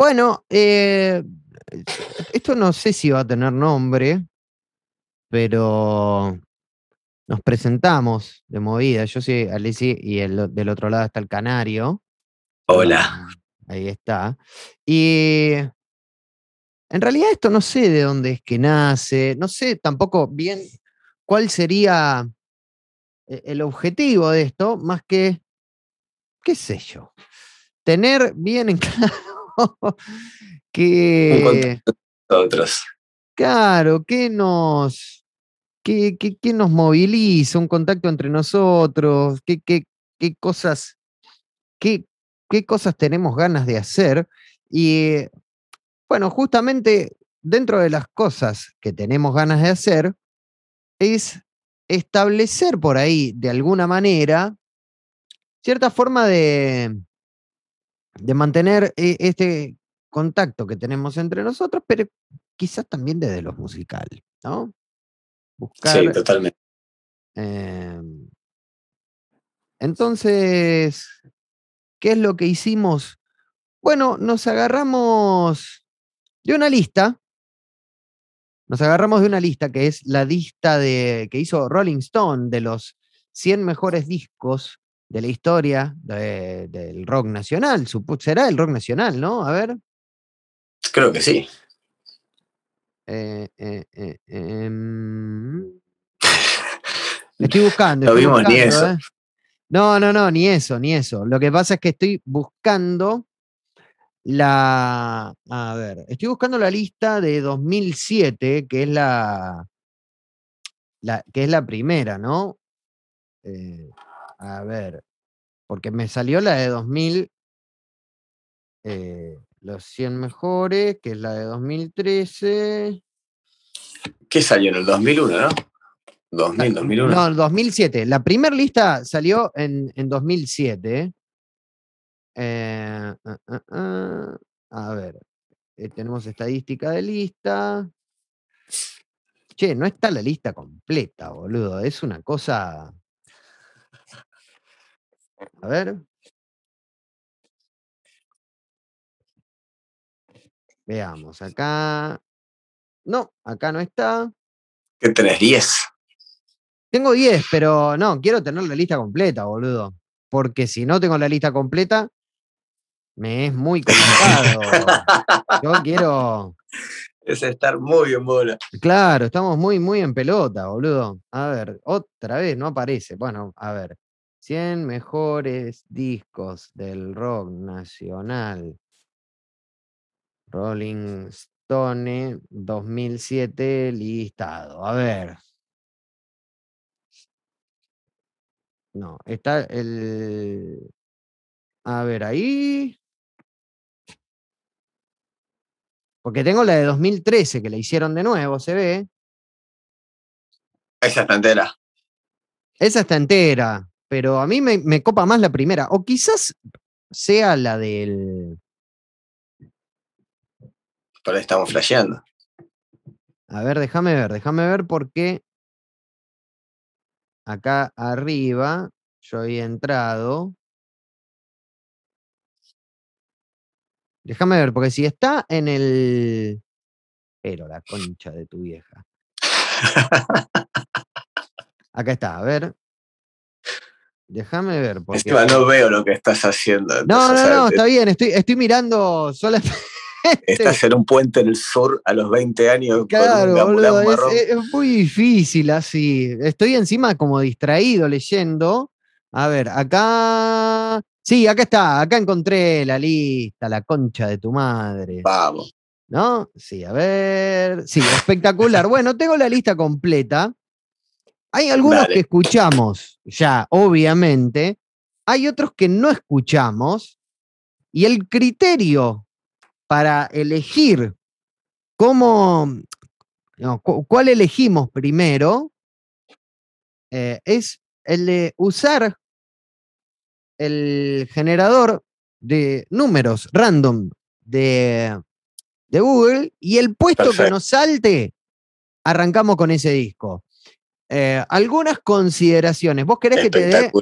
Bueno, eh, esto no sé si va a tener nombre, pero nos presentamos de movida. Yo soy Alicia y el, del otro lado está el Canario. Hola. Ahí está. Y en realidad esto no sé de dónde es que nace, no sé tampoco bien cuál sería e, el objetivo de esto, más que, qué sé yo, tener bien en claro que... Otros. Claro, que nos, qué, nos moviliza, un contacto entre nosotros, qué, qué, qué cosas, qué, qué cosas tenemos ganas de hacer. Y bueno, justamente dentro de las cosas que tenemos ganas de hacer es establecer por ahí, de alguna manera, cierta forma de, de mantener e, este contacto que tenemos entre nosotros, pero quizás también desde lo musical, ¿no? Buscar, sí, totalmente. Em, entonces, ¿qué es lo que hicimos? Bueno, nos agarramos de una lista. Nos agarramos de una lista que es la lista de, que hizo Rolling Stone de los 100 mejores discos de la historia del rock nacional. Será el rock nacional, ¿no? A ver. Creo que sí. Eh, eh, eh, em, estoy buscando. no vimos ni eso. No, no, no, ni eso, ni eso. Lo que pasa es que estoy buscando la, a ver, estoy buscando la lista de 2007, que es la, la que es la primera, ¿no? A ver, porque me salió la de 2000, eh, los 100 mejores, que es la de 2013. ¿Qué salió en el 2001, no? 2000, 2001. No, el 2007. La primera lista salió en, en 2007. Eh, ah, ah, ah, a ver, eh, tenemos estadística de lista. Che, no está la lista completa, boludo. Es una cosa. A ver. Veamos, acá. No, acá no está. ¿Qué tenés? 10. Tengo 10, pero no, quiero tener la lista completa, boludo. Porque si no tengo la lista completa, me es muy complicado. Yo quiero. Es estar muy en bola. Claro, estamos muy, muy en pelota, boludo. A ver, otra vez, no aparece. Bueno, a ver. 100 mejores discos del rock nacional. Rolling Stone 2007 listado. A ver. No, está el. A ver, ahí. Porque tengo la de 2013 que la hicieron de nuevo, se ve. Esa está entera. Esa está entera, pero a mí me, copa más la primera. O quizás sea la del. Por ahí estamos flasheando. A ver, déjame ver, déjame ver por qué acá arriba yo había entrado. Déjame ver, porque si está en el. Pero la concha de tu vieja. Acá está, a ver. Déjame ver. Porque... no veo lo que estás haciendo. No, no, no, está bien. Estoy, estoy mirando solamente. Estás en un puente en el sur a los 20 años. Claro, boludo, es, muy difícil así. Estoy encima como distraído leyendo. A ver, acá Sí, acá está, acá encontré la lista, la concha de tu madre. Vamos. ¿No? Sí, a ver. Sí, espectacular. bueno, tengo la lista completa. Hay algunos que escuchamos ya, obviamente. Hay otros que no escuchamos. Y el criterio para elegir cómo, cuál elegimos primero, eh, es el de usar el generador de números random de, Google y el puesto que nos salte, arrancamos con ese disco. Eh, algunas consideraciones. ¿Vos querés que te dé?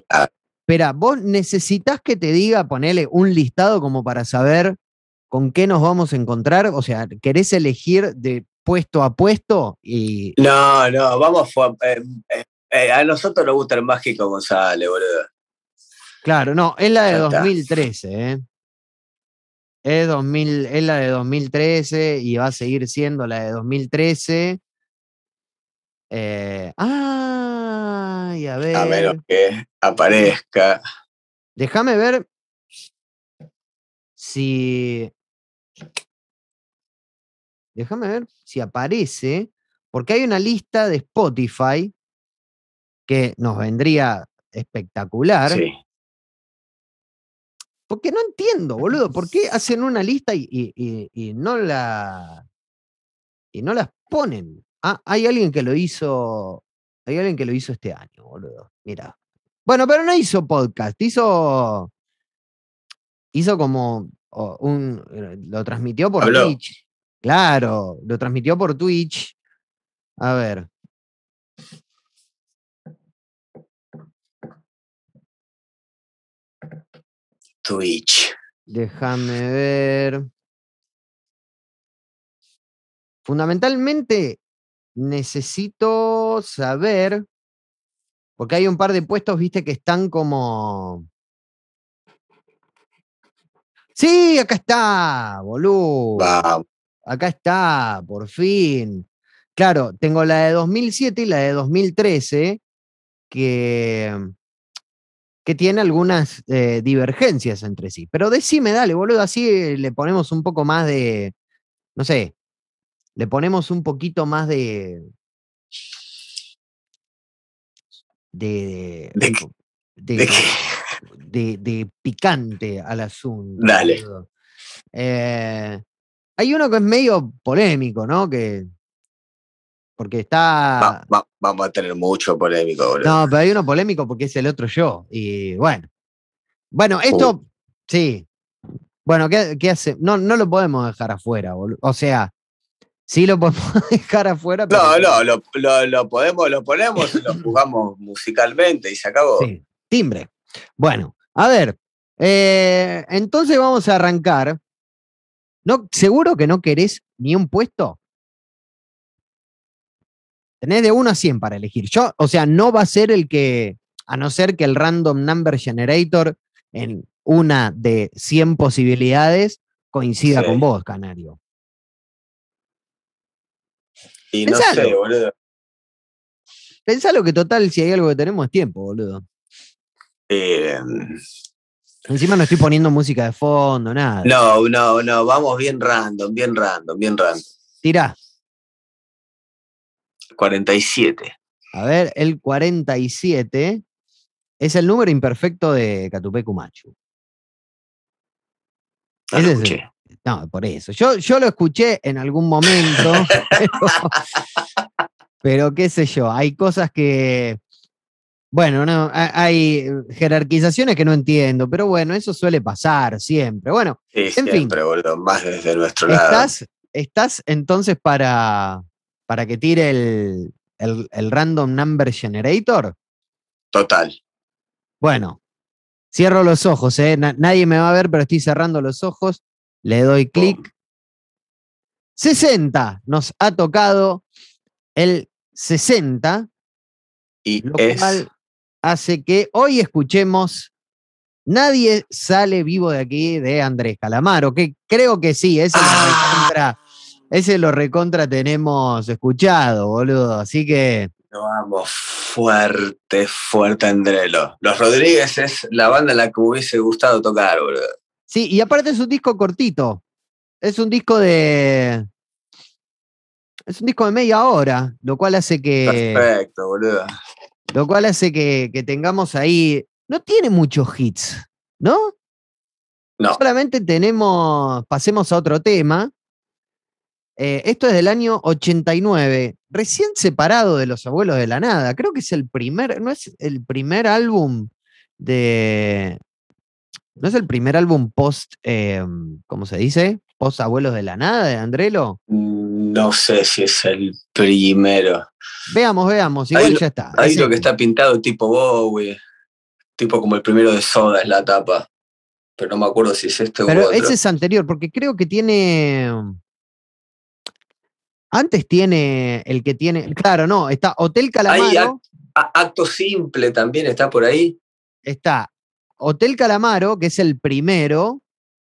Espera, vos necesitas que te diga, ponele un listado como para saber con qué nos vamos a encontrar? O sea, ¿querés elegir de puesto a puesto? Y No, no, vamos. eh, eh, eh, a nosotros nos gusta el mágico González, boludo. claro, no, es la de Ya está. 2013, ¿eh? Es, 2000, es la de 2013 y va a seguir siendo la de 2013. Eh, ay, a ver. A menos que aparezca. Déjame ver si. Déjame ver si aparece, porque hay una lista de Spotify que nos vendría espectacular. Sí. Porque no entiendo, boludo, ¿por qué hacen una lista y, y- y- y no la. y no las ponen? Ah, hay alguien que lo hizo. Hay alguien que lo hizo este año, boludo. Mira. Bueno, pero no hizo podcast, hizo. Hizo como un. eh, Lo transmitió por Habló. Twitch. Claro, lo transmitió por Twitch. A ver. Twitch. Déjame ver. Fundamentalmente necesito saber, porque hay un par de puestos, viste, que están como... Sí, acá está, boludo. Acá está, por fin. Claro, tengo la de 2007 y la de 2013, que, que tiene algunas eh, divergencias entre sí. Pero decime, dale, boludo, así eh, le ponemos un poco más de, no sé, le ponemos un poquito más de... De, ¿De de- ¿De picante al asunto. Dale. Eh, hay uno que es medio polémico, ¿no? Que. Porque está. Va- va- vamos a tener mucho polémico, boludo. No, pero hay uno polémico porque es el otro yo. Y bueno. Bueno, esto. Uh. Sí. Bueno, ¿qué, qué hace? No, no lo podemos dejar afuera, boludo. O sea, sí lo podemos dejar afuera. pero- No, no, lo, lo- lo podemos, lo ponemos lo jugamos musicalmente y se acabó. Sí, timbre. Bueno, a ver. eh, entonces vamos a arrancar. ¿No, ¿Seguro que no querés ni un puesto? Tenés de 1 a 100 para elegir. Yo, o sea, no va a ser el que, a no ser que el random number generator en una de 100 posibilidades coincida Sí. con vos, Canario. Y no Pensalo. sé, boludo. Pensalo que total, si hay algo que tenemos es tiempo, boludo. Eh, Encima no estoy poniendo música de fondo, nada. no, no, no, vamos bien random, bien random, bien random. Tirá. 47. A ver, el 47 es el número imperfecto de Catupecu Machu. Lo es. No, por eso. Yo, yo lo escuché en algún momento, pero, pero qué sé yo, hay cosas que, bueno, no, ha- hay jerarquizaciones que no entiendo, pero bueno, eso suele pasar siempre. Bueno, Sí, fin. siempre, boludo, más desde nuestro lado. ¿estás, estás entonces para, para que tire el, el- el random number generator? Total. Bueno, cierro los ojos, ¿eh? Na- nadie me va a ver, pero estoy cerrando los ojos. Le doy clic. 60 nos ha tocado el 60, Y lo es. cual hace que hoy escuchemos Nadie sale vivo de aquí de Andrés Calamaro, que creo que sí, ese, lo, Ah. recontra, ese lo recontra tenemos escuchado, boludo. Así que Lo vamos fuerte, fuerte, Andrelo. Los Rodríguez es la banda en la que hubiese gustado tocar, boludo. Sí, y aparte es un disco cortito. Es un disco de. Es un disco de media hora, lo cual hace que. Perfecto, boludo. Lo cual hace que, que tengamos ahí. No tiene muchos hits, ¿no? No. Solamente tenemos. Pasemos a otro tema. Eh, esto es del año 89, recién separado de Los Abuelos de la Nada. Creo que es el primer. No es el primer álbum de. ¿No es el primer álbum post, eh, ¿cómo se dice? Post Abuelos de la Nada de Andrelo. No sé si es el primero. Veamos, veamos, igual Ahí lo- ya está. Ahí es lo que está pintado tipo Bowie. Tipo como el primero de Soda es la tapa. pero no me acuerdo si es este o Pero otro. ese es anterior, porque creo que tiene. Antes tiene el que tiene. Claro, no, está Hotel Calamaro. A- Acto simple también está por ahí. Está Hotel Calamaro, que es el primero,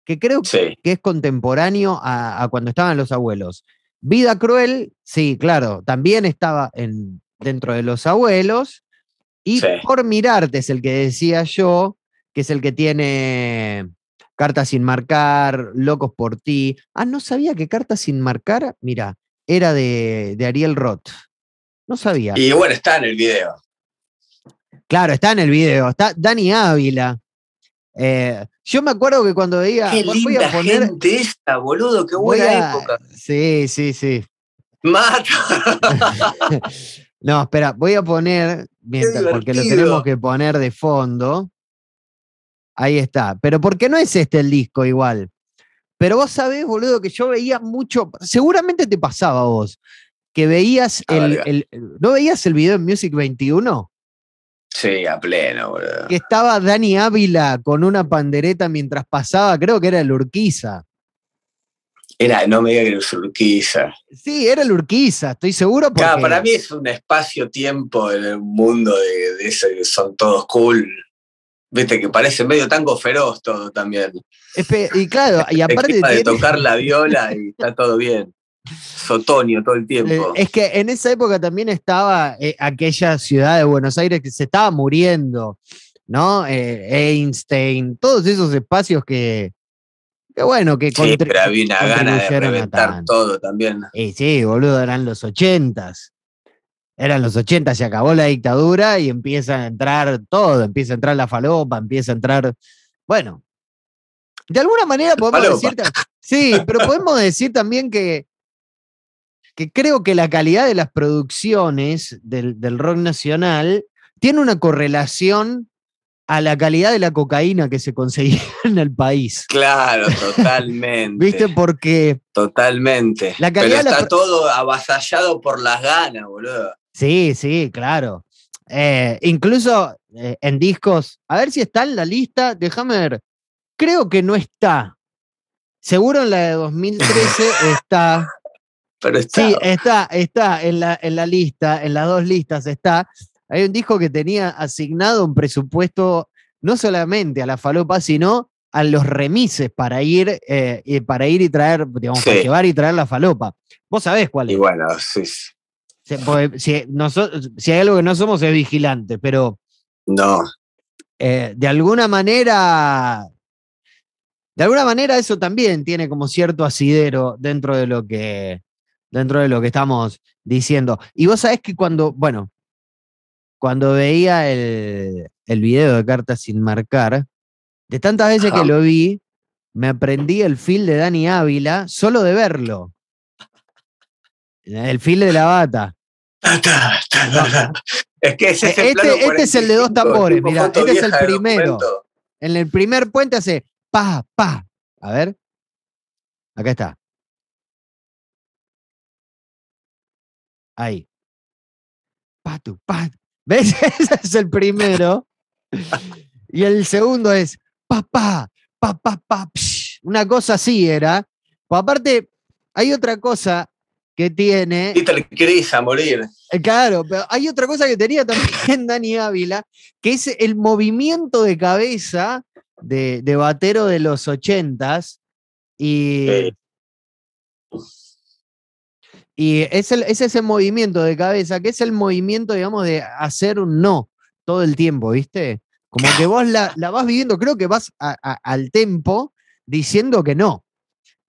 que creo Sí. que es contemporáneo a, a cuando estaban los abuelos. Vida Cruel, sí, claro, también estaba en, dentro de los abuelos. Y Sí. Por Mirarte es el que decía yo, que es el que tiene Cartas sin marcar, Locos por ti. Ah, no sabía que Cartas sin marcar, mira, era de, de Ariel Roth. No sabía. Y bueno, está en el video. Claro, está en el video, está Dani Ávila. Eh, yo me acuerdo que cuando veía. Qué voy linda a poner. gente esta, boludo, qué buena a- época. Sí, sí, sí. Mata. No, espera, voy a poner, mientras, porque lo tenemos que poner de fondo. Ahí está. Pero porque no es este el disco igual. Pero vos sabés, boludo, que yo veía mucho. Seguramente te pasaba a vos. Que veías el, el- ¿No veías el video en Music 21? Sí, a pleno, boludo. Que estaba Dani Ávila con una pandereta mientras pasaba, creo que era el Urquiza. Era, no me diga que era Urquiza. Sí, era el Urquiza, estoy seguro porque. Claro, para mí es un espacio-tiempo en el mundo de, de ese que son todos cool. Viste, que parece medio tango feroz todo también. Espe- Y claro, y Te aparte de tiene- tocar la viola y está todo bien. Sotonio todo el Eh, tiempo. es que en esa época también estaba eh, aquella ciudad de Buenos Aires que se estaba muriendo, ¿no? Eh, Einstein, todos esos espacios que, que bueno, que sí, pero había una gana de reventar todo también. Y sí, boludo, eran los ochentas. Eran los ochentas, se acabó la dictadura y empieza a entrar todo, empieza a entrar la falopa, empieza a entrar. Bueno, de alguna manera podemos decir. Sí, pero podemos decir también que, que creo que la calidad de las producciones del, del rock nacional tiene una correlación a la calidad de la cocaína que se conseguía en el país. Claro, totalmente. ¿Viste? Porque Totalmente. La Pero calidad está todo avasallado por las ganas, boludo. Sí, sí, claro. Eh, incluso eh, en discos, a ver si está en la lista, déjame ver. Creo que no está. Seguro en la de 2013 está. Pero está. Sí, está, está en la, en la lista, en las dos listas está. Hay un disco que tenía asignado un presupuesto no solamente a la falopa, sino a los remises para ir, eh, y para ir y traer, digamos, para Sí. llevar y traer la falopa. Vos sabés cuál y es. bueno, sí, Si, noso- si hay algo que no somos es vigilante, pero no. eh, de alguna manera, de alguna manera eso también tiene como cierto asidero dentro de lo que, dentro de lo que estamos diciendo. Y vos sabés que cuando, bueno, cuando veía el, el video de Cartas sin marcar, de tantas veces que lo vi, me aprendí el feel de Dani Ávila solo de verlo. El feel de la bata. Ta, ta, ta, ta, ta. Es que ese es el Este- este es el de dos 45, tambores, foto este es el primero. En el primer puente hace pa, pa. A ver. Acá está. Ahí. Patu, pat. ¿Ves? Ese es el primero. Y el segundo es pa, pa, pa, pa, pa. psh. Una cosa así era. Pues aparte, hay otra cosa que tiene. Peter Chris a morir. Eh, Claro, pero hay otra cosa que tenía también Dani Ávila, que es el movimiento de cabeza de, de batero de los ochentas. Y, Sí. Y es, el- es ese movimiento de cabeza, que es el movimiento, digamos, de hacer un no todo el tiempo, ¿viste? Como que vos la, la vas viviendo, creo que vas a- a- al tempo diciendo que no.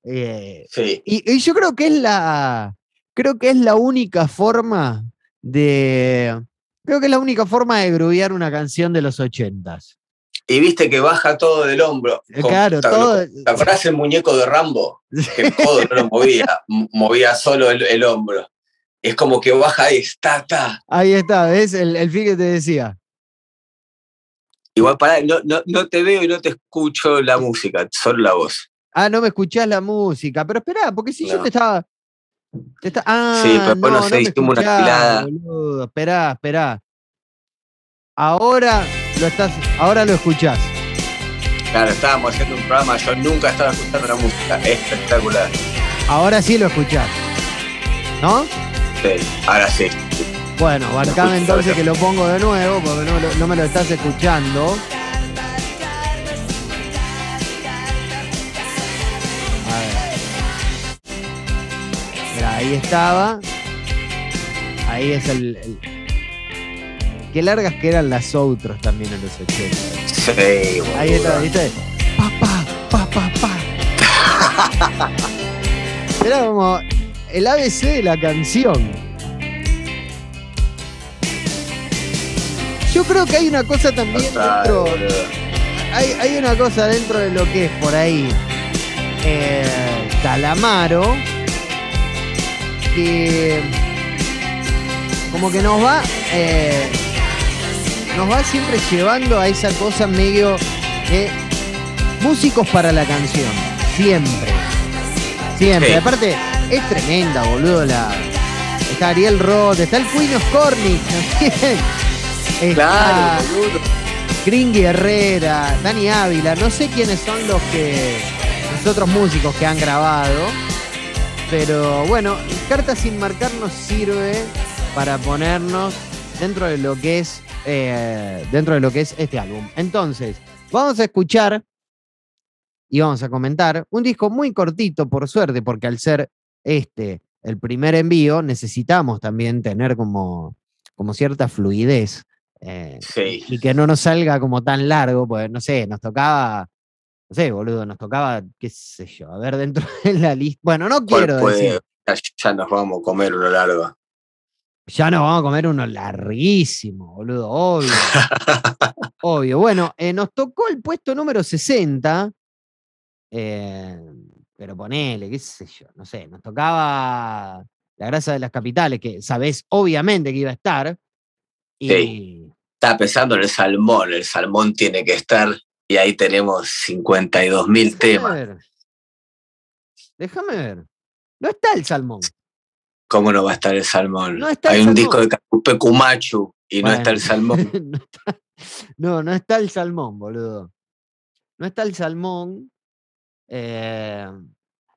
Eh, Sí. y, y yo creo que es la. Creo que es la única forma de. Creo que es la única forma de grubear una canción de los ochentas. Y viste que baja todo del hombro. Eh, Con- Claro, ¿te- todo. ¿Te acordás el muñeco de Rambo? Que el codo no lo movía, movía solo el, el hombro. Es como que baja ahí, está, está. Ahí está, ¿ves? El, el fin que te decía. Igual pará, no, no, no te veo y no te escucho la música, solo la voz. Ah, no me escuchás la música. Pero espera, porque si yo te estaba. te esta- ah, Sí, pero después no sé, me hicimos una. Esperá, esperá. Ahora lo estás. Ahora lo escuchás. Claro, estábamos haciendo un programa, yo nunca estaba escuchando la música, espectacular. Ahora sí lo escuchás. ¿No? Sí, ahora sí. Bueno, bancame entonces que lo pongo de nuevo porque no, me lo estás escuchando. A ver. Mira, ahí estaba. Ahí es el, el- Qué largas que eran las outros también en los 80. Sí, boludo. Ahí está, ¿viste? Pa, pa, pa, pa, pa. Era como el ABC de la canción. Yo creo que hay una cosa también Total, dentro. hay una cosa dentro de lo que es por ahí. eh, Calamaro. Que. Como que nos va. eh, nos va siempre llevando a esa cosa medio de músicos para la canción. Siempre. Siempre. Sí. Aparte, es tremenda, boludo. La, está Ariel Roth, está el Queen of Cornick también. Está Claro, boludo. Gringy Herrera, Dani Ávila. No sé quiénes son los que. los otros músicos que han grabado. Pero bueno, Carta sin marcar nos sirve para ponernos dentro de lo que es. Eh, dentro de lo que es este álbum. Entonces, vamos a escuchar y vamos a comentar un disco muy cortito, por suerte, porque al ser este el primer envío, necesitamos también tener como, como cierta fluidez. eh, Sí. y que no nos salga como tan largo, pues no sé, nos tocaba, no sé, boludo, nos tocaba, qué sé yo, a ver dentro de la lista. Bueno, no ¿Cuál quiero puede- decir, Ya, nos vamos a comer uno largo. Ya nos vamos a comer uno larguísimo, boludo, obvio. obvio. Bueno, eh, nos tocó el puesto número 60, eh, pero ponele, qué sé yo, no sé, nos tocaba la grasa de las capitales, que sabés obviamente que iba a estar. Y, Sí. Estaba pensando en el salmón. El salmón tiene que estar y ahí tenemos 52 mil temas. ver. Déjame ver. No está el salmón. ¿Cómo no va a estar el salmón? No está el Hay un salmón. disco de Cacupe Cumachu y no está el salmón. no, está- no, no está el salmón, boludo. No está el salmón. eh,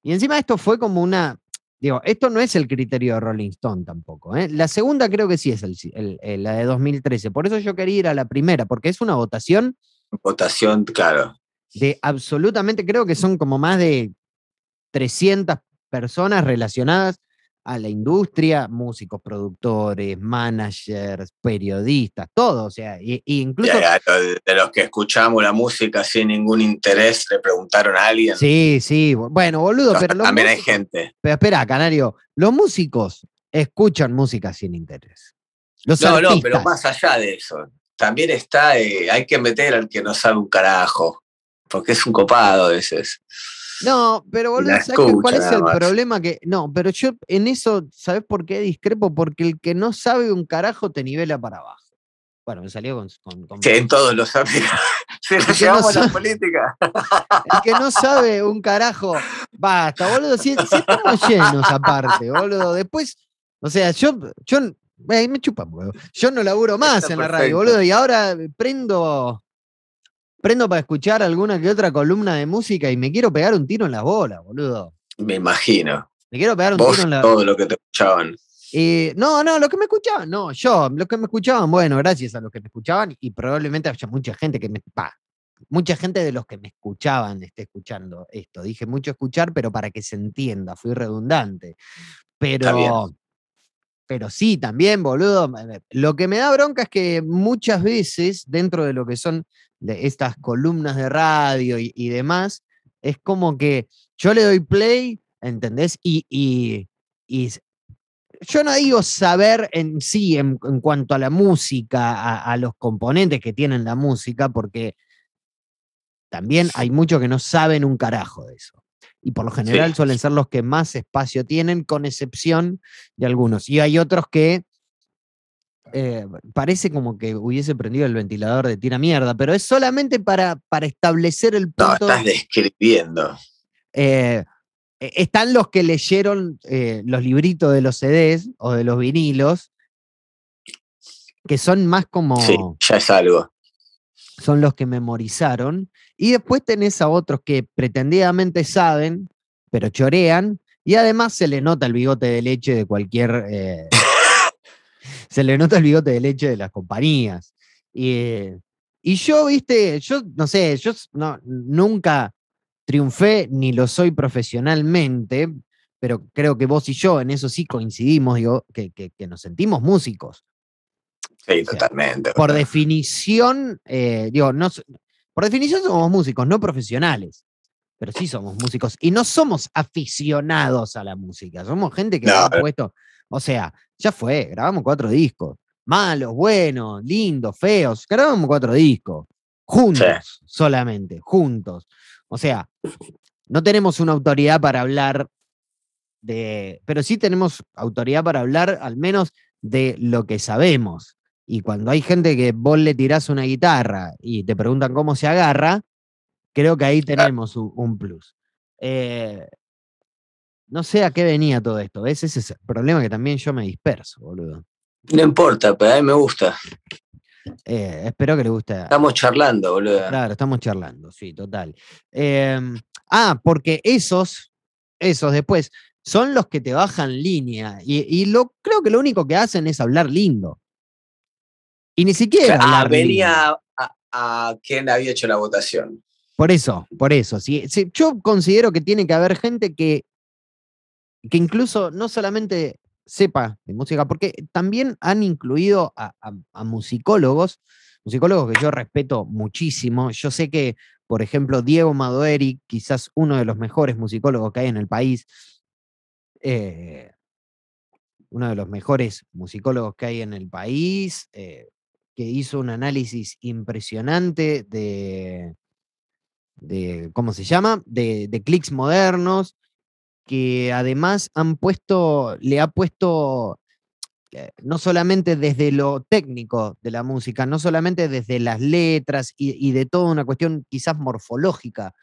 y encima esto fue como una. Digo, esto no es el criterio de Rolling Stone tampoco. ¿eh? La segunda creo que sí es el, el- el- la de 2013. Por eso yo quería ir a la primera, porque es una votación Votación, claro. de absolutamente, creo que son como más de 300 personas relacionadas a la industria, músicos, productores, managers, periodistas, todo, o sea, y, y incluso... De los que escuchamos la música sin ningún interés, le preguntaron a alguien. Sí, sí, bu- bueno, boludo, pero los También hay gente. Pero espera, Canario, los músicos escuchan música sin interés. Los No, no, pero más allá de eso. También está, eh, hay que meter al que no sabe un carajo. Porque es un copado a veces. No, pero boludo, ¿sabes cuál es el problema? Que, no, pero yo en eso, ¿sabes por qué discrepo? Porque el que no sabe un carajo te nivela para abajo. Bueno, me salió con. con- con- Sí, en todos los ámbitos. Si lo que no llevamos a la política. El que no sabe un carajo, basta, boludo. Si, si estamos llenos aparte, boludo. Después, o sea, yo, yo eh, me chupan, boludo. Yo no laburo más Está en la perfecto. radio, boludo. Y ahora prendo. Prendo para escuchar alguna que otra columna de música y me quiero pegar un tiro en las bolas, boludo. Me imagino. Me quiero pegar un Vos tiro en la. todo lo que te escuchaban. Eh, no, no, los que me escuchaban, no, yo, los que me escuchaban, bueno, gracias a los que me escuchaban y probablemente haya mucha gente que me, pa, mucha gente de los que me escuchaban esté escuchando esto. Dije mucho escuchar, pero para que se entienda, fui redundante. bien. Pero, pero sí, también, boludo, lo que me da bronca es que muchas veces dentro de lo que son de estas columnas de radio y, demás, es como que yo le doy play, ¿entendés? Y, y, yo no digo saber en sí, en, en cuanto a la música, a, a los componentes que tienen la música, porque también hay muchos que no saben un carajo de eso. Y por lo general Sí. suelen ser los que más espacio tienen, con excepción de algunos. Y hay otros que eh, parece como que hubiese prendido el ventilador de tira mierda, pero es solamente para, para establecer el No, punto. estás describiendo. Eh, eh, están los que leyeron eh, los libritos de los CDs o de los vinilos, que son más como. Sí, ya es algo. Son los que memorizaron. Y después tenés a otros que pretendidamente saben, pero chorean. Y además se le nota el bigote de leche de cualquier... eh, se le nota el bigote de leche de las compañías. Y, y yo, viste, yo no sé, yo nunca triunfé ni lo soy profesionalmente, pero creo que vos y yo en eso sí coincidimos, digo, que- que nos sentimos músicos. Sí, sea, totalmente. Por definición, eh, digo, no, por definición somos músicos, no profesionales, pero sí somos músicos y no somos aficionados a la música, somos gente que No, ha no. puesto, o sea, ya fue, grabamos cuatro discos, malos, buenos, lindos, feos, grabamos cuatro discos, juntos solamente, juntos. O sea, no tenemos una autoridad para hablar de, pero sí tenemos autoridad para hablar al menos de lo que sabemos. Y cuando hay gente que vos le tirás una guitarra y te preguntan cómo se agarra, creo que ahí tenemos un, plus. Eh, no sé a qué venía todo esto, ¿ves? Ese es el problema que también yo me disperso, boludo. No importa, pero a mí me gusta. Eh, espero que le guste. Estamos charlando, boludo. Claro, estamos charlando, sí, total. Em, ah, porque esos, esos después, son los que te bajan línea. Y, y lo, creo que lo único que hacen es hablar lindo. Y ni siquiera. Ah, venía a, a quien había hecho la votación. Por eso, por eso. sí, yo considero que tiene que haber gente que, que incluso no solamente sepa de música, porque también han incluido a, a- a musicólogos, musicólogos que yo respeto muchísimo. Yo sé que, por ejemplo, Diego Madoeri, quizás uno de los mejores musicólogos que hay en el país, eh, uno de los mejores musicólogos que hay en el país, eh, que hizo un análisis impresionante de, de ¿cómo se llama? De, de clics modernos, que además han puesto, le ha puesto eh, no solamente desde lo técnico de la música, no solamente desde las letras y, de toda una cuestión quizás morfológica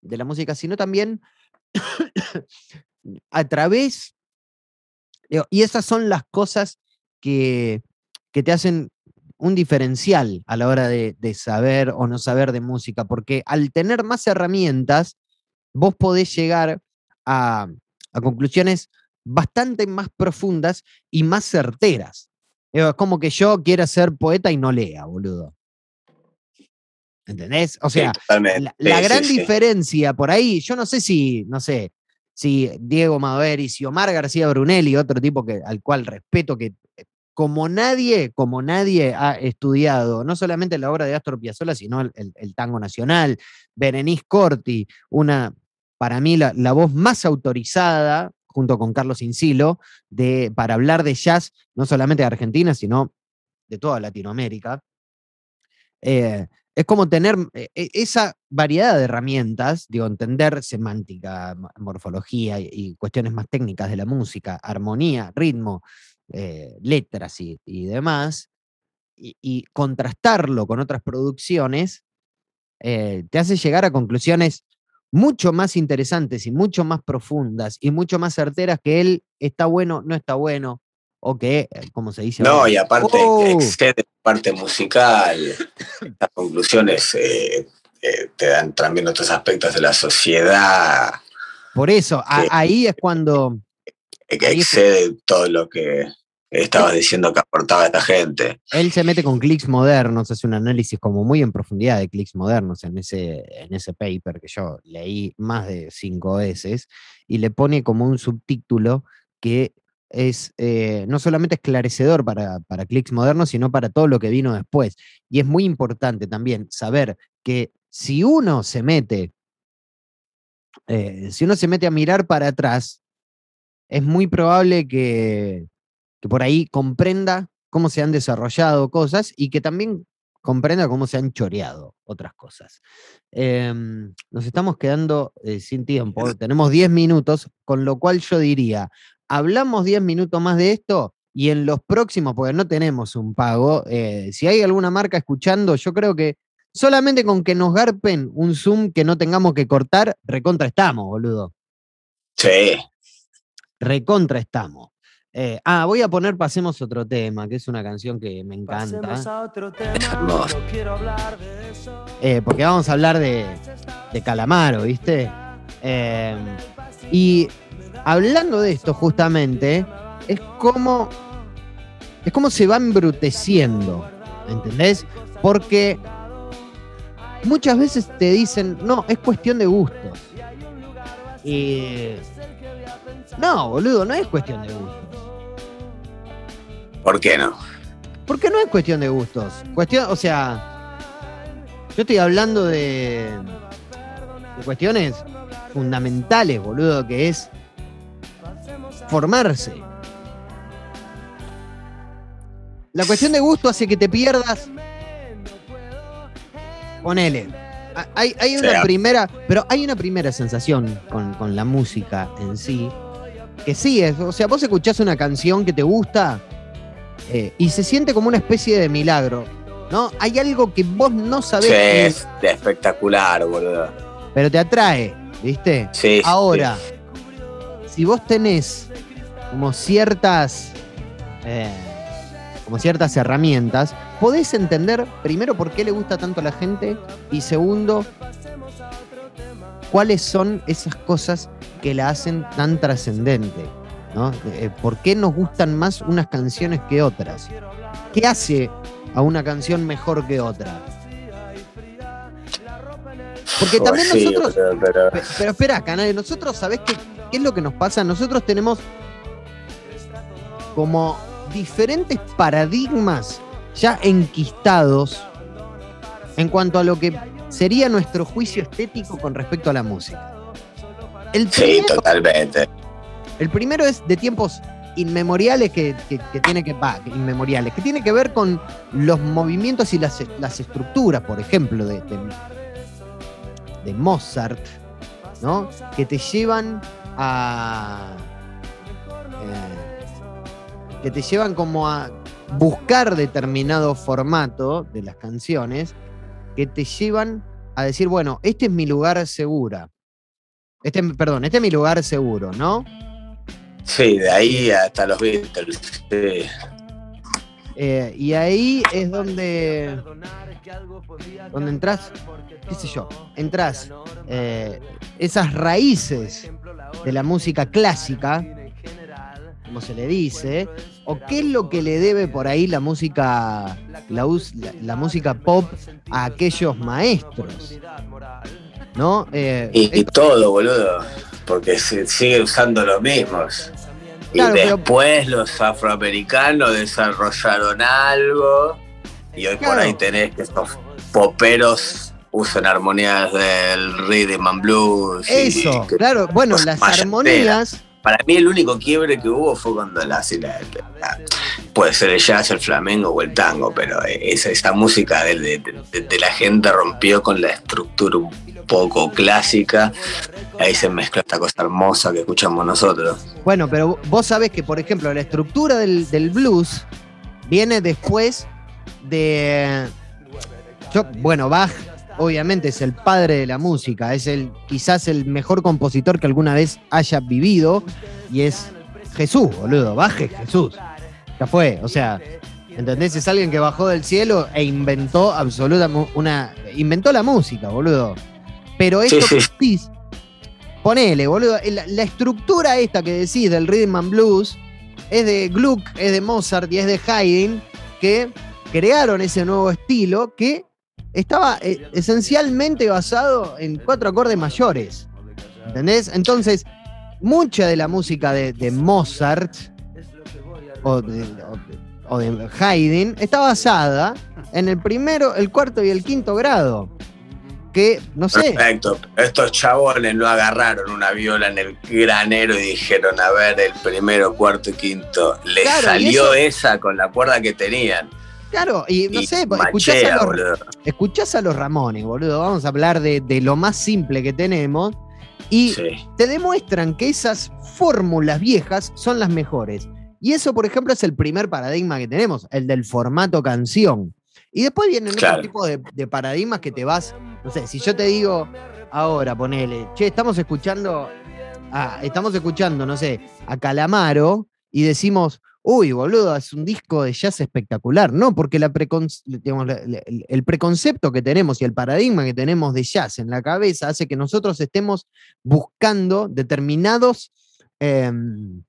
de la música, sino también a través, y esas son las cosas que, que te hacen un diferencial a la hora de, de saber o no saber de música, porque al tener más herramientas, vos podés llegar a, a conclusiones bastante más profundas y más certeras. Es como que yo quiera ser poeta y no lea, boludo. ¿Entendés? O sea, sí, la, Sí, la sí, gran sí. diferencia por ahí, yo no sé si, no sé, si Diego Madoeri, si Omar García Brunelli, otro tipo que, al cual respeto, que como nadie, como nadie ha estudiado, no solamente la obra de Astor Piazzolla, sino el, tango nacional, Berenice Corti, una, para mí, la, voz más autorizada, junto con Carlos Incilo, de, para hablar de jazz, no solamente de Argentina, sino de toda Latinoamérica. Eh, es como tener eh, e- esa variedad de herramientas, digo, entender semántica, mo- morfología y cuestiones más técnicas de la música, armonía, ritmo, eh, letras y, y demás, y, y contrastarlo con otras producciones, eh, te hace llegar a conclusiones mucho más interesantes y mucho más profundas y mucho más certeras que él está bueno, no está bueno, o que, eh, como se dice, No, ahora, y aparte Oh. excede la parte musical, las conclusiones eh, te dan también otros aspectos de la sociedad, por eso, a- ahí es cuando que excede todo lo que estabas diciendo que aportaba esta gente. él se mete con clics modernos, hace un análisis como muy en profundidad de clics modernos en ese, en ese paper que yo leí más de cinco veces, y le pone como un subtítulo que es eh, no solamente esclarecedor para, para clics modernos, sino para todo lo que vino después. Y es muy importante también saber que si uno se mete, eh, si uno se mete a mirar para atrás, es muy probable que, que por ahí comprenda cómo se han desarrollado cosas y que también comprenda cómo se han choreado otras cosas. Em, nos estamos quedando eh, sin tiempo, tenemos 10 minutos, con lo cual yo diría, hablamos 10 minutos más de esto y en los próximos, porque no tenemos un pago, eh, si hay alguna marca escuchando, yo creo que solamente con que nos garpen un Zoom que no tengamos que cortar, recontra estamos, boludo. Sí, recontra estamos. Eh, ah, voy a poner Pasemos otro tema, que es una canción que me encanta. Eh, porque vamos a hablar de, de Calamaro, ¿viste? Eh, y hablando de esto justamente, es como, es como se va embruteciendo, ¿entendés? Porque muchas veces te dicen, no, es cuestión de gustos. Y... No, boludo, no es cuestión de gustos. ¿Por qué no? Porque no es cuestión de gustos. Cuestión, o sea, yo estoy hablando de, de cuestiones fundamentales, boludo, que es formarse. La cuestión de gusto hace que te pierdas. Ponele. Hay, hay una primera, pero hay una primera sensación con, con la música en sí, que sí es, o sea, vos escuchás una canción que te gusta eh, y se siente como una especie de milagro, ¿no? Hay algo que vos no sabés, Sí, que- es espectacular, boludo. pero te atrae, ¿viste? Sí, sí, Ahora, si vos tenés como ciertas. eh, como ciertas herramientas, podés entender primero por qué le gusta tanto a la gente y segundo, cuáles son esas cosas que la hacen tan trascendente. ¿no? Eh, ¿Por qué nos gustan más unas canciones que otras? ¿Qué hace a una canción mejor que otra? Porque también sí, nosotros pero- Pe- Pero espera, canal, nosotros, ¿sabés qué, qué es lo que nos pasa? Nosotros tenemos como diferentes paradigmas ya enquistados en cuanto a lo que sería nuestro juicio estético con respecto a la música. El Sí, primero, totalmente. el primero es de tiempos inmemoriales que, que- que tiene que, inmemoriales, que tiene que ver con los movimientos y las, las estructuras, por ejemplo, de, de, de Mozart, ¿no? Que te llevan a. eh, que te llevan como a buscar determinado formato de las canciones, que te llevan a decir, bueno, este es mi lugar segura. Este, perdón, este es mi lugar seguro, ¿no? Sí, de ahí hasta los Beatles. Sí. Eh, y ahí es donde, donde entras, qué sé yo, entras eh, esas raíces de la música clásica, como se le dice, o qué es lo que le debe por ahí la música, la, la- la música pop a aquellos maestros, ¿no? Eh, Y, y todo, boludo. Porque se sigue usando los mismos. Y pero- después los afroamericanos desarrollaron algo. Y hoy por ahí tenés que estos poperos usan armonías del rhythm and blues. y eso, que- claro, bueno, cosas las armonías, Para mí el único quiebre que hubo fue cuando la, la- la- puede ser el jazz, el flamenco o el tango, pero esa, esa música de, la gente rompió con la estructura un poco clásica. Ahí se mezcló esta cosa hermosa que escuchamos nosotros. Bueno, pero vos sabés que, por ejemplo, la estructura del, blues viene después de. Bueno, Bach, obviamente, es el padre de la música, es el quizás el mejor compositor que alguna vez haya vivido, y es Jesús, boludo. Bach es Jesús. Ya fue, o sea, ¿entendés? Es alguien que bajó del cielo e inventó absolutamente una. inventó la música, boludo. Pero esto Sí, que decís, ponele, boludo, la, la estructura esta que decís del rhythm and blues es de Gluck, es de Mozart y es de Haydn, que crearon ese nuevo estilo que estaba eh, esencialmente basado en cuatro acordes mayores. ¿Entendés? Entonces, mucha de la música de, de Mozart o de, o Haydn está basada en el primero, el cuarto y el quinto grado. Que, no sé, Perfecto. Estos chabones no agarraron una viola en el granero y dijeron, a ver, el primero, cuarto y quinto. Les Claro, y salió eso- esa con la cuerda que tenían. Claro, y no Y sé, escuchás machea, a, los, escuchás a los Ramones, boludo. Vamos a hablar de, de lo más simple que tenemos. Y Sí. te demuestran que esas fórmulas viejas son las mejores. Y eso, por ejemplo, es el primer paradigma que tenemos, el del formato canción. Y después vienen Claro. otro tipo de, de paradigmas que te vas, no sé, si yo te digo ahora, ponele, che, estamos escuchando, a- estamos escuchando, no sé, a Calamaro, y decimos, uy, boludo, es un disco de jazz espectacular. No, porque el preconcepto que tenemos y el paradigma que tenemos de jazz en la cabeza hace que nosotros estemos buscando determinados, em,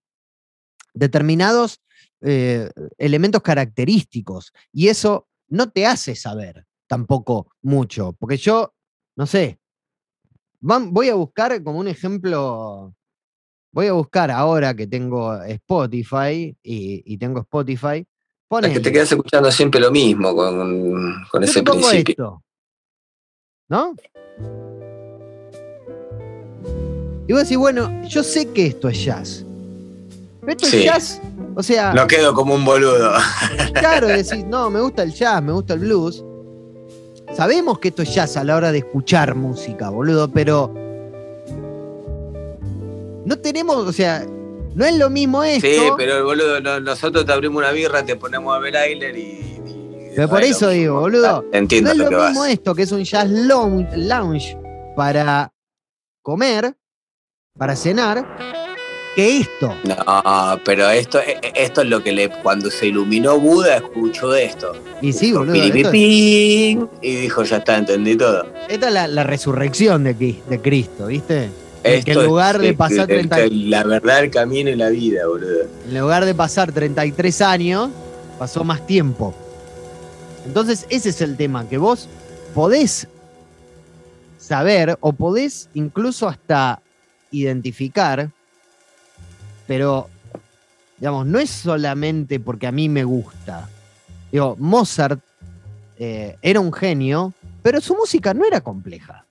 determinados eh, elementos característicos. Y eso no te hace saber tampoco mucho. Porque yo, no sé, voy a buscar como un ejemplo Voy a buscar ahora que tengo Spotify y, tengo Spotify. Es que te quedas escuchando siempre lo mismo con, con ese principio. ¿No? Y vos decís, bueno, yo sé que esto es jazz. Pero esto es jazz, o sea. No quedo como un boludo. Claro, decís, no, me gusta el jazz, me gusta el blues. Sabemos que esto es jazz a la hora de escuchar música, boludo, pero no tenemos, o sea, no es lo mismo esto. Sí, pero boludo, nosotros te abrimos una birra, te ponemos a ver Ailer y. pero por eso digo, boludo. Entiendo no es lo, mismo esto, que es un jazz lounge para comer, para cenar, que esto. No, pero esto, e, e, esto es lo que le. Cuando se iluminó Buda, escuchó esto. Y sí, boludo. y dijo, ya está, entendí todo. Esta es la, resurrección de, de Cristo, ¿viste? En lugar de pasar La verdad, el camino y la vida, boludo. En lugar de pasar 33 años, pasó más tiempo. Entonces, ese es el tema, que vos podés saber o podés incluso hasta identificar, pero, digamos, no es solamente porque a mí me gusta. Digo, Mozart eh, era un genio, pero su música no era compleja.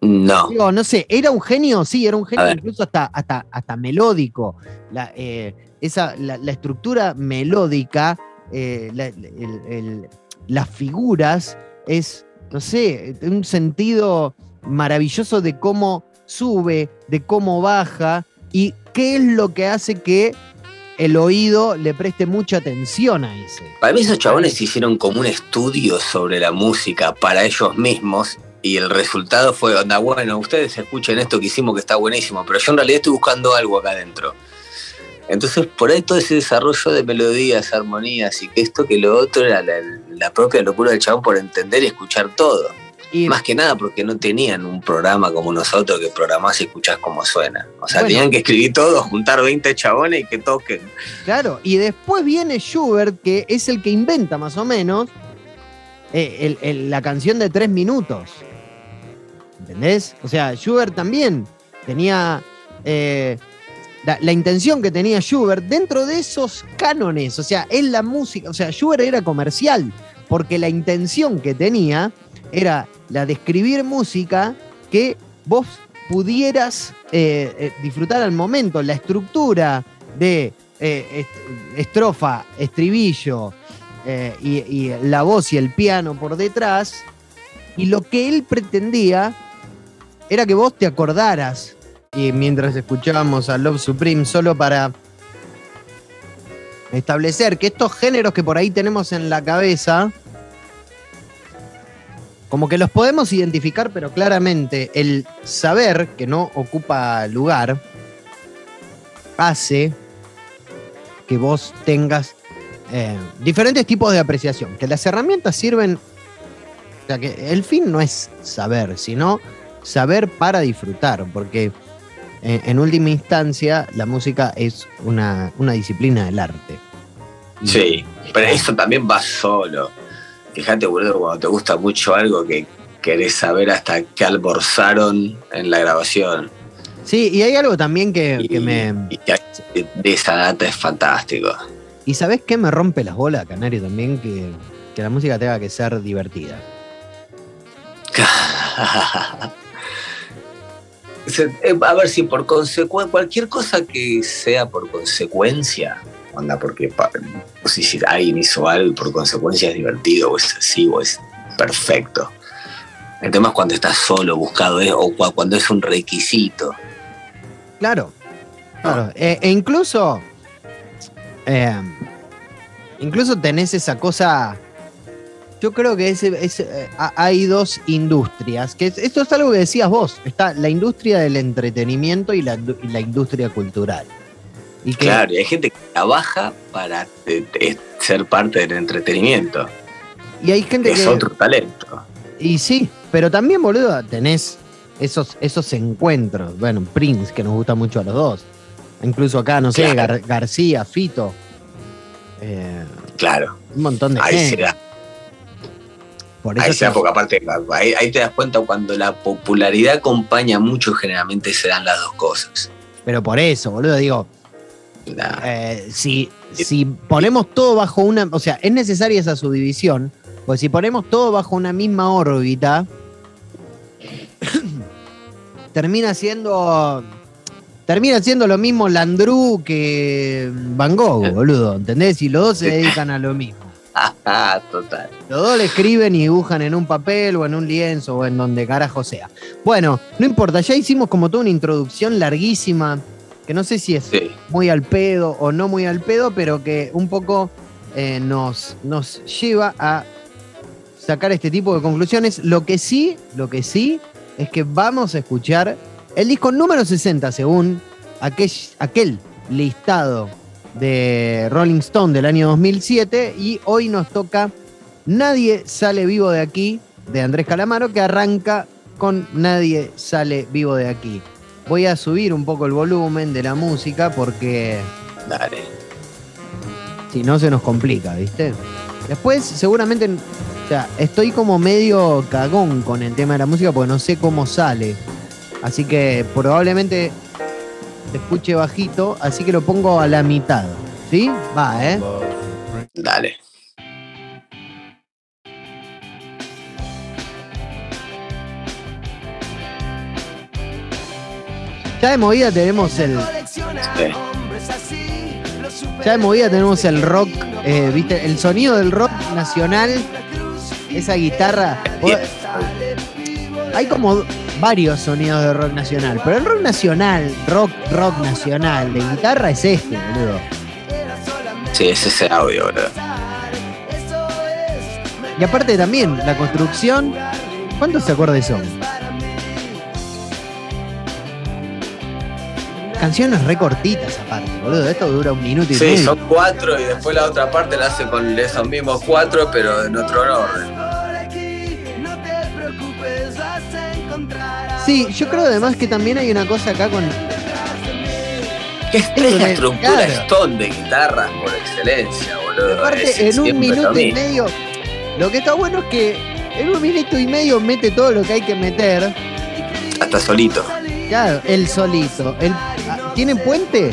No. no sé, ¿era un genio? Sí, era un genio incluso hasta, hasta, hasta melódico. La, eh, esa, la, estructura melódica, eh, las figuras, es, no sé, un sentido maravilloso de cómo sube, de cómo baja y qué es lo que hace que el oído le preste mucha atención a ese. Para mí esos chabones hicieron como un estudio sobre la música para ellos mismos y el resultado fue, onda, bueno, ustedes escuchen esto que hicimos que está buenísimo, pero yo en realidad estoy buscando algo acá adentro. Entonces, por ahí todo ese desarrollo de melodías, armonías y que esto, que lo otro, era la, propia locura del chabón por entender y escuchar todo. Y Más que nada porque no tenían un programa como nosotros que programás y escuchás cómo suena. O sea, tenían que escribir todo, juntar 20 chabones y que toquen. Claro, y después viene Schubert, que es el que inventa más o menos eh, la canción de tres minutos. ¿Entendés? O sea, Schubert también tenía eh, la, intención que tenía Schubert dentro de esos cánones. O sea, en la música. O sea, Schubert era comercial porque la intención que tenía era la de escribir música que vos pudieras eh, eh, disfrutar al momento. La estructura de estrofa, estribillo y la voz y el piano por detrás. Y lo que él pretendía era que vos te acordaras y mientras escuchábamos a Love Supreme solo para establecer que estos géneros que por ahí tenemos en la cabeza, como que los podemos identificar, pero claramente el saber que no ocupa lugar hace que vos tengas eh, diferentes tipos de apreciación, que las herramientas sirven, o sea, que el fin no es saber, sino saber para disfrutar, porque en, última instancia la música es una, disciplina del arte. sí, pero eso también va solo. Fíjate, boludo, cuando te gusta mucho algo que querés saber hasta qué alborzaron en la grabación. Sí, y hay algo también que, me. de esa data es fantástico. ¿Y sabes qué me rompe las bolas, Canario, también? Que, que la música tenga que ser divertida. Eh, a ver si por consecuencia, cualquier cosa que sea por consecuencia, anda, porque si alguien hizo algo y por consecuencia es divertido, o es así, o es perfecto. El tema es cuando estás solo, buscado, eh, o cuando es un requisito. Claro, claro. E, e incluso, eh, incluso tenés esa cosa yo creo que eh, hay dos industrias. Que esto es algo que decías vos. Está la industria del entretenimiento y la, industria cultural. Y claro, y hay gente que trabaja para ser parte del entretenimiento. Y hay gente es otro talento. Y sí, pero también, boludo, tenés esos, esos encuentros. Bueno, Prince, que nos gusta mucho a los dos. Incluso acá, no sé, García, Fito. Eh, claro. Un montón de ahí gente. Por porque aparte, ahí, te das cuenta cuando la popularidad acompaña mucho, generalmente se dan las dos cosas. Pero por eso, boludo, digo. Eh, si, si ponemos todo bajo una. O sea, es necesaria esa subdivisión. Pues si ponemos todo bajo una misma órbita, termina siendo. Termina siendo lo mismo Landru que Van Gogh, boludo, ¿entendés? Y los dos se dedican a lo mismo. Total. Los dos le escriben y dibujan en un papel o en un lienzo o en donde carajo sea. Bueno, no importa, ya hicimos como toda una introducción larguísima, que no sé si es muy al pedo o no muy al pedo, pero que un poco eh, nos, nos lleva a sacar este tipo de conclusiones. Lo que sí, lo que sí, es que vamos a escuchar el disco número 60, según aquel, aquel listado de Rolling Stone del año 2007. Y hoy nos toca Nadie sale vivo de aquí, de Andrés Calamaro, que arranca con Nadie sale vivo de aquí. Voy a subir un poco el volumen de la música porque. Dale. Si no, se nos complica, ¿viste? Después, seguramente o sea, estoy como medio cagón con el tema de la música porque no sé cómo sale. Así que probablemente escuche bajito, así que lo pongo a la mitad. ¿Sí? Va, ¿eh? Dale. Ya de movida tenemos el. Ya de movida tenemos el rock, eh, ¿viste? El sonido del rock nacional esa guitarra. Hay como varios sonidos de rock nacional, pero el rock nacional, rock, rock nacional de guitarra es este, boludo. Sí, es ese audio, boludo. Y aparte también, la construcción. ¿Cuántos acordes son? Canciones recortitas aparte, boludo. Esto dura un minuto y medio. Sí, son cuatro y después la otra parte la hace con esos mismos cuatro, pero en otro orden. Sí, yo creo además que también hay una cosa acá con. Que es la estructura Stone de guitarras por excelencia, boludo. Aparte, en un minuto y medio. Lo que está bueno es que en un minuto y medio mete todo lo que hay que meter. Hasta solito. Claro, el solito. El, ¿Tiene puente?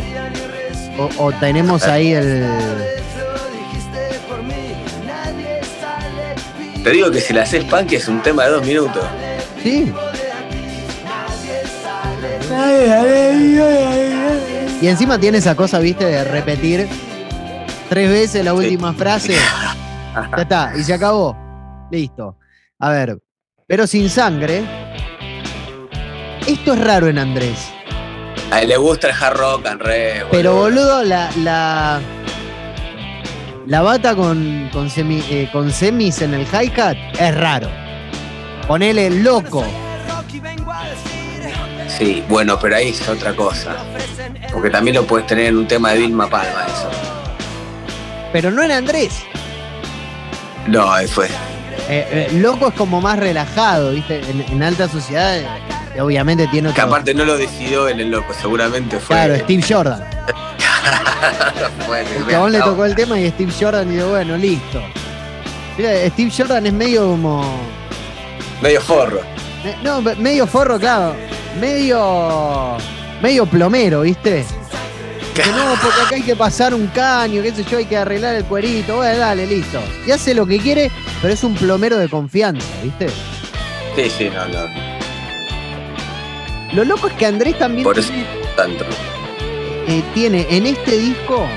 O, tenemos ahí el. Te digo que si la haces punk es un tema de dos minutos. Sí. Y encima tiene esa cosa, viste, de repetir tres veces la última frase. ya está, y se acabó. Listo. A ver, pero sin sangre. Esto es raro en Andrés. A él le gusta el hard rock, Andrés. Pero boludo, la, la, la bata con, con, eh, con semis en el hi-hat es raro. Ponele loco. Sí, bueno, pero ahí es otra cosa. Porque también lo puedes tener en un tema de Vilma Palma, eso. Pero no en Andrés. No, ahí fue. Eh, eh, loco es como más relajado, ¿viste? En, alta sociedad, eh, obviamente tiene otro... Que aparte no lo decidió él, el loco, seguramente fue. Claro, Steve Jordan. el chabón le tocó el tema y Steve Jordan dijo, bueno, listo. Mira, Steve Jordan es medio como. Medio forro. No, medio forro, claro medio. medio plomero, ¿viste? Que no, porque acá hay que pasar un caño, qué sé yo, hay que arreglar el cuerito. Bueno, dale, listo. Y hace lo que quiere, pero es un plomero de confianza, ¿viste? Sí, sí, no, no. Lo loco es que Andrés también. Por eso tanto. Eh, tiene en este disco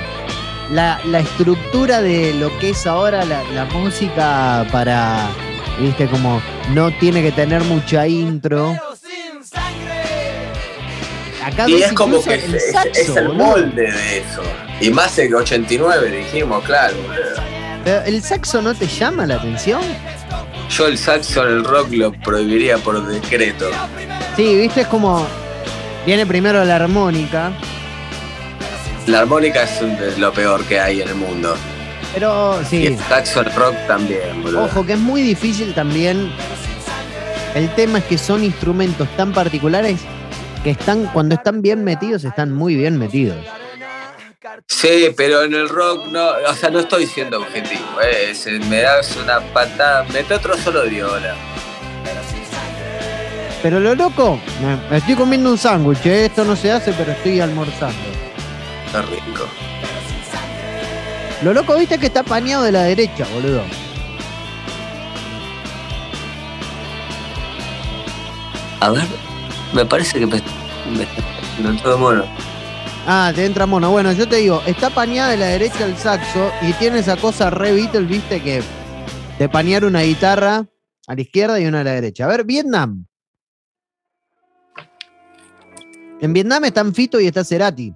la, estructura de lo que es ahora la, la música para. ¿Viste? Como no tiene que tener mucha intro y es como que es, el molde de eso. Y más en 89 dijimos, claro. ¿El saxo no te llama la atención? Yo el saxo en el rock lo prohibiría por decreto. Sí, viste, es como. Viene primero la armónica. La armónica es lo peor que hay en el mundo. Pero Y sí, el saxo el rock también, boludo. ojo que es muy difícil también. El tema es que son instrumentos tan particulares que están, cuando están bien metidos, están muy bien metidos. Sí, pero en el rock no, o sea, no estoy siendo objetivo. eh, me das una patada, mete otro solo de viola. Pero lo loco, me, me estoy comiendo un sándwich, ¿eh? esto no se hace, pero estoy almorzando. Está rico. Lo loco, viste que está pañado de la derecha, boludo. A ver, me parece que me, me, no todo mono. Ah, te entra mono. Bueno, yo te digo, está pañada de la derecha el saxo y tiene esa cosa re Beatles, viste, que de pañar una guitarra a la izquierda y una a la derecha. A ver, Vietnam. En Vietnam están Fito y está Cerati.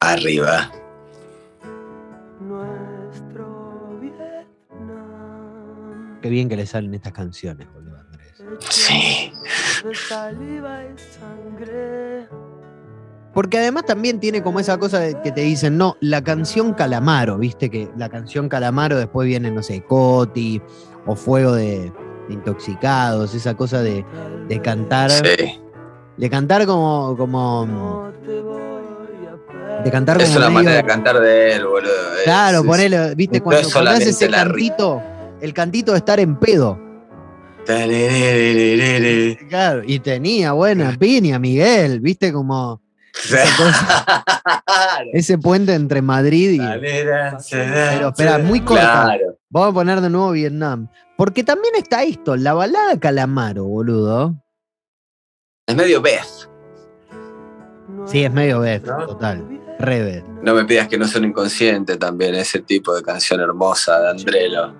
Arriba. Nuestro Vietnam. Qué bien que le salen estas canciones, boludo. Sí. Porque además también tiene como esa cosa de que te dicen, no, la canción Calamaro, viste que la canción Calamaro después viene, no sé, Coti o Fuego de, de Intoxicados, esa cosa de, de cantar, Sí. de cantar como, como, de cantar Es como una medio- manera de cantar de él, boludo. Es- Claro, es- ponele, viste, cuando, es cuando hace ese solamente la ri- cantito, el cantito de estar en pedo. Claro, y tenía buena piña, Miguel, viste como ese puente entre Madrid y. Pero espera, muy corta. Claro. Vamos a poner de nuevo Vietnam. Porque también está esto, la balada Calamaro, boludo. Es medio Beth. Sí, es medio Beth, ¿No? total. Re Beth. No me pidas que no son inconscientes también, ese tipo de canción hermosa de Andrelo.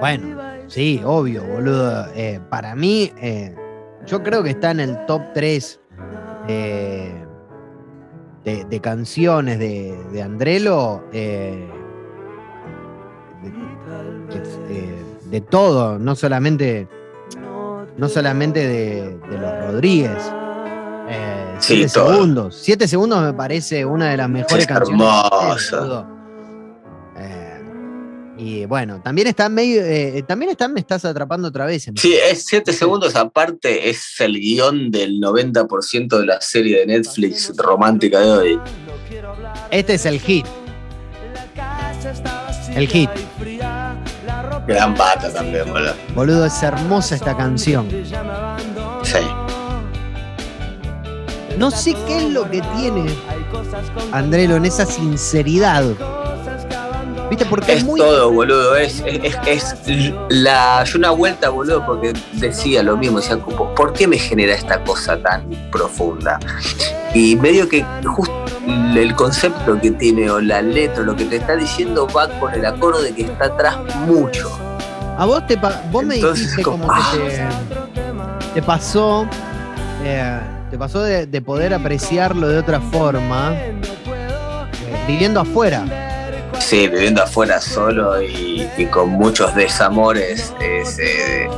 Bueno, Sí, obvio, boludo. Eh, para mí, eh, yo creo que está en el top 3 de, de- de canciones de, de Andrelo. eh, de, todo, no solamente, no solamente de, los Rodríguez. Eh, Sí, siete segundos. Siete segundos me parece una de las mejores Es canciones. hermosa. Eh, y bueno, también está medio. eh, también está Me estás atrapando otra vez. en- Sí, es 7 segundos aparte, es el guion del 90% de la serie de Netflix romántica de hoy. Este es el hit. El hit. Gran pata también, boludo. Boludo, es hermosa esta canción. Sí. No sé qué es lo que tiene Andrelo en esa sinceridad. ¿Viste? Porque es, Es muy. todo, boludo. Es, es, es- la. Yo una vuelta, boludo, porque decía lo mismo. Decía, como, ¿por qué me genera esta cosa tan profunda? Y medio que justo el concepto que tiene o la letra, lo que te está diciendo va con el acorde que está atrás mucho. A vos, te vos me Entonces, dijiste como- como que te, te pasó. eh, te pasó de, de poder apreciarlo de otra forma. eh, viviendo afuera. Sí, viviendo afuera solo y, y con muchos desamores, es, eh,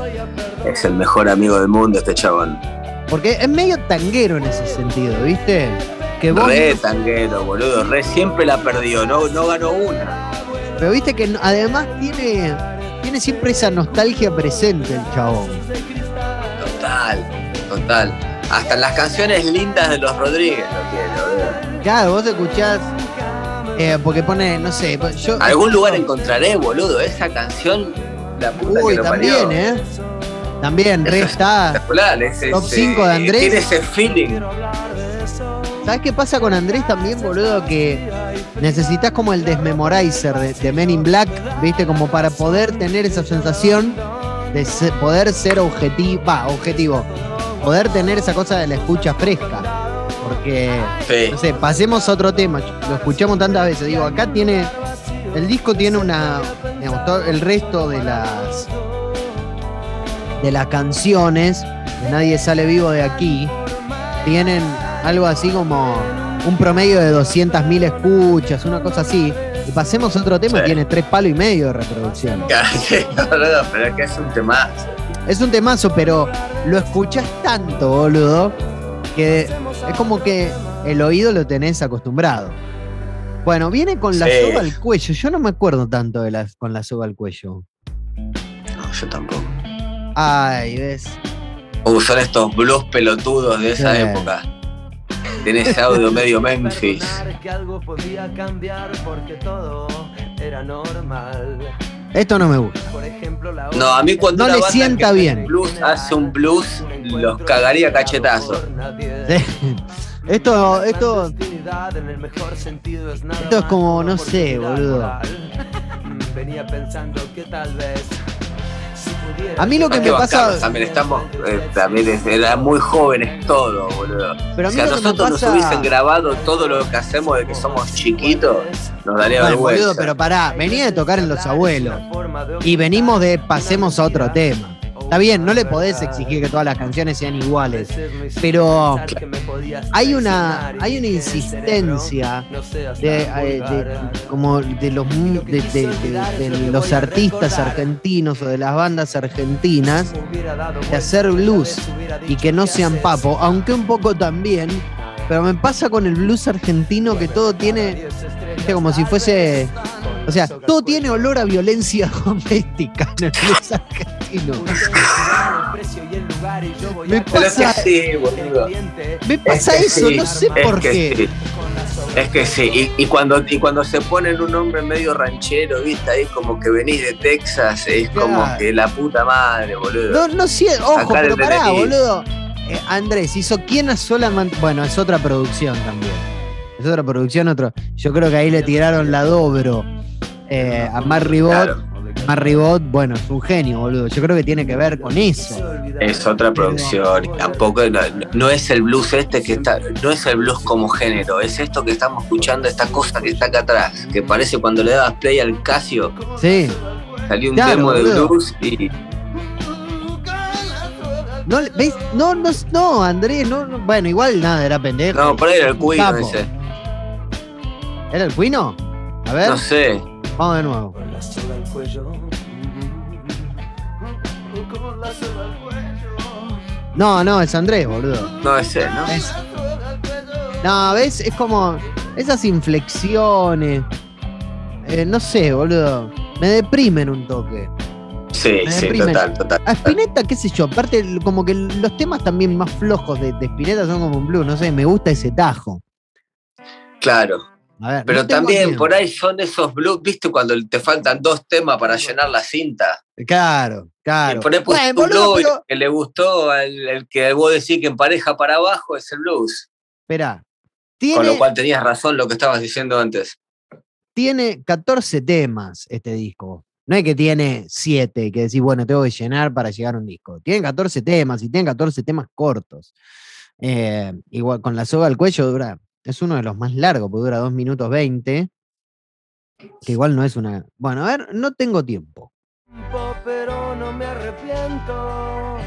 es el mejor amigo del mundo este chabón. Porque es medio tanguero en ese sentido, ¿viste? Que vos. Re tanguero, boludo, re siempre la perdió, no, no ganó una. Pero viste que además tiene, tiene siempre esa nostalgia presente el chabón. Total, total. Hasta las canciones lindas de los Rodríguez lo tiene, boludo. Claro, vos escuchás. Eh, porque pone, no sé, yo. Algún lugar encontraré, boludo, esa canción, la puta Uy, que lo también, parió. ¿eh? También, re es está. Top ese- cinco de Andrés. Tiene ese feeling. ¿Sabes qué pasa con Andrés también, boludo? Que necesitas como el desmemorizer de, de Men in Black, ¿viste? Como para poder tener esa sensación de poder ser objetivo, va, objetivo. Poder tener esa cosa de la escucha fresca. Porque, Sí. no sé, pasemos a otro tema. Lo escuchamos tantas veces. Digo, acá tiene. El disco tiene una. Digamos, todo el resto de las. De las canciones. de Nadie sale vivo de aquí. Tienen algo así como un promedio de 200.000 escuchas, una cosa así. Y pasemos a otro tema, Sí. tiene tres palos y medio de reproducción. Boludo, pero es que es un temazo. Es un temazo, pero lo escuchás tanto, boludo, que es como que el oído lo tenés acostumbrado. Bueno, viene con la Sí. soga al cuello. Yo no me acuerdo tanto de las con la soga al cuello. No, yo tampoco. Ay, ves. Uh, son estos blues pelotudos de esa Sí. época. Tiene ese audio medio Memphis. Perdonar que algo podía cambiar porque todo era normal. Esto no me gusta. Por ejemplo, la No, a mí cuando No una le banda sienta bien. blues hace un blues, los cagaría cachetazo. Sí. Esto, esto, Esto es como, no sé, boludo. Venía pensando que tal vez. A mí lo que me pasa- también estamos, eh, también es- eran muy jóvenes todos, boludo. pero a Si a lo que me nosotros nos hubiesen grabado todo lo que hacemos de que somos chiquitos, nos daría Bueno, vergüenza. boludo, pero pará, venía de tocar en Los Abuelos. Y venimos de pasemos a otro tema. Está bien, no le podés exigir que todas las canciones sean iguales. pero hay una- hay una insistencia de, eh, como de los de, los artistas argentinos o de las bandas argentinas de hacer blues y que no sean papo, aunque un poco también, pero me pasa con el blues argentino que todo tiene, como si fuese, o sea, todo tiene olor a violencia doméstica en el blues argentino. Me Pero es que pasa, sí, boludo. me pasa Es que eso, sí, no sé es por qué. sí. Es que sí, y, y cuando, y cuando se ponen un hombre medio ranchero, viste, ahí como que venís de Texas, es como que la puta madre, boludo. No, no sé, ojo, Sacar pero pará, boludo. Eh, Andrés hizo quién a. Bueno, es otra producción también. Es otra producción, otro. Yo creo que ahí le tiraron la dobro eh, a Mar Ribot. Claro, Mar Ribot, bueno, es un genio, boludo. Yo creo que tiene que ver con eso. es otra producción, tampoco no, no es el blues este que está, no es el blues como género, es esto que estamos escuchando, esta cosa que está acá atrás, que parece cuando le dabas play al Casio, Sí. salió un Claro, demo de boludo. blues y No, ¿ves? No, no, no, Andrés, no, no. Bueno, igual nada, era pendejo. no, por ahí era el capo. ese, ¿Era el Cuino? A ver, no sé, vamos de nuevo. Con la soga al cuello. Con la soga al cuello. No, no, es Andrés, boludo. no ese, ¿no? Es- No, ¿ves? Es como esas inflexiones. eh, no sé, boludo. Me deprimen un toque. Sí, sí, total, total. A Spinetta, qué sé yo, aparte, como que los temas también más flojos de, de Spinetta son como un blues, no sé, me gusta ese tajo. Claro, A ver, pero no también por ahí son esos blues, ¿viste? Cuando te faltan dos temas para llenar la cinta. Claro, claro. Y por ahí Bueno, un blues pero- que le gustó, el, el que vos decís que empareja para abajo es el blues. Esperá. Con lo cual tenías razón lo que estabas diciendo antes. tiene 14 temas este disco. No es que tiene 7, que decís, bueno, tengo que llenar para llegar a un disco. Tiene 14 temas y tiene 14 temas cortos. Eh, igual con la soga al cuello dura, es uno de los más largos, porque dura 2 minutos 20. Que igual no es una. Bueno, a ver, no tengo tiempo. pero no me arrepiento.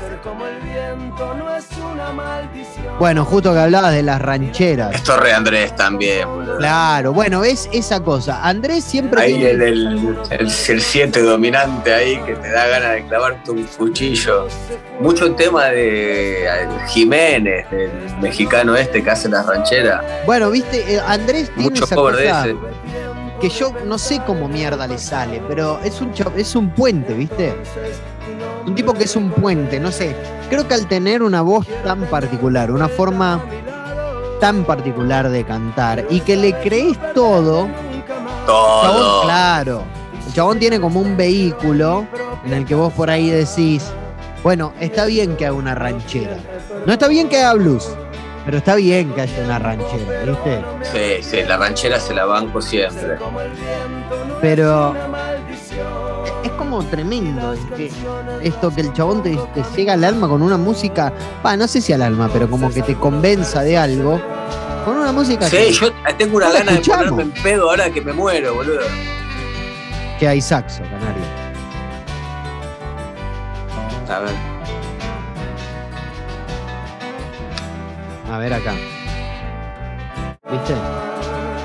Ser como el viento no es una maldición. Bueno, justo que hablabas de las rancheras. Esto re Andrés también, boludo. Claro, bueno, ves esa cosa. Andrés siempre Ahí tiene. el 7 el, el siete dominante ahí que te da ganas de clavarte un cuchillo. Mucho tema de Jiménez, del mexicano este que hace las rancheras. Bueno, viste, eh, Andrés tiene Mucho esa de ese. que yo no sé cómo mierda le sale, pero es un es un puente, ¿viste? Un tipo que es un puente, no sé. Creo que al tener una voz tan particular, una forma tan particular de cantar y que le crees todo, chabón, Todo. claro. El chabón tiene como un vehículo en el que vos por ahí decís, bueno, está bien que haga una ranchera. No está bien que haga blues, pero está bien que haya una ranchera, ¿viste? Sí, sí, la ranchera se la banco siempre. Pero como tremendo es que esto que el chabón te, te llega al alma con una música, va, no sé si al alma, pero como que te convenza de algo. Con una música Sí, que, yo tengo una gana de ponerme en pedo ahora que me muero, boludo. que hay saxo, canario. A ver. A ver acá. ¿Viste?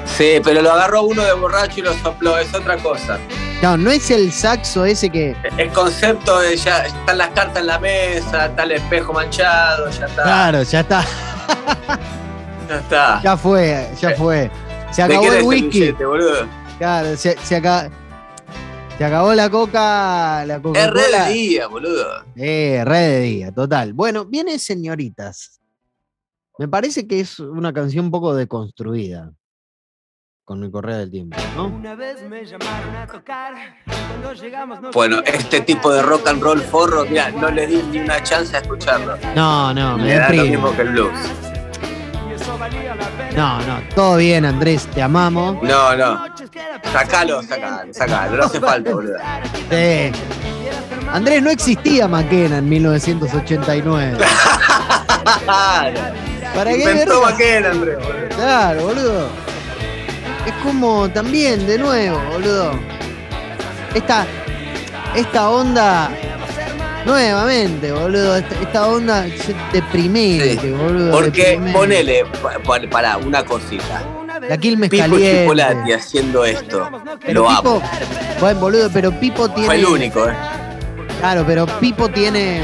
Sí, pero lo agarró uno de borracho y lo sopló, es otra cosa. No, no es el saxo ese que. El concepto de ya están las cartas en la mesa, está el espejo manchado, ya está. Claro, ya está. Ya está. Ya fue, ya Eh, fue. Se ¿De acabó el es el whisky. billete, boludo? Claro, se, se aca- se acabó la coca. La Es Coca-Cola. re de día, boludo. Eh, re de día, total. Bueno, viene Señoritas. Me parece que es una canción un poco deconstruida con el correo del tiempo, ¿no? Una vez me llamaron a tocar. Cuando llegamos no Bueno, este tipo de rock and roll forro, mira, no le di ni una chance a escucharlo. No, no, me Le da lo mismo que el blues. No, no, todo bien, Andrés, te amamos. No, no. Sacalo, sacalo, sacalo. No hace falta, boludo. Sí. Andrés, no existía Maquena en 1989. ¿Para qué Inventó? McKenna, Andrés, boludo. Claro, boludo. Es como también, de nuevo, boludo. Esta, esta onda, nuevamente, boludo. Esta, esta onda deprimente, Sí. boludo. Porque deprimente. ponele, pa- pa- para una cosita. La Quilmes Pipo caliente. Haciendo esto. Pero Lo Pipo, amo. bueno, boludo, pero Pipo tiene. Fue el único, ¿eh? Claro, pero Pipo tiene,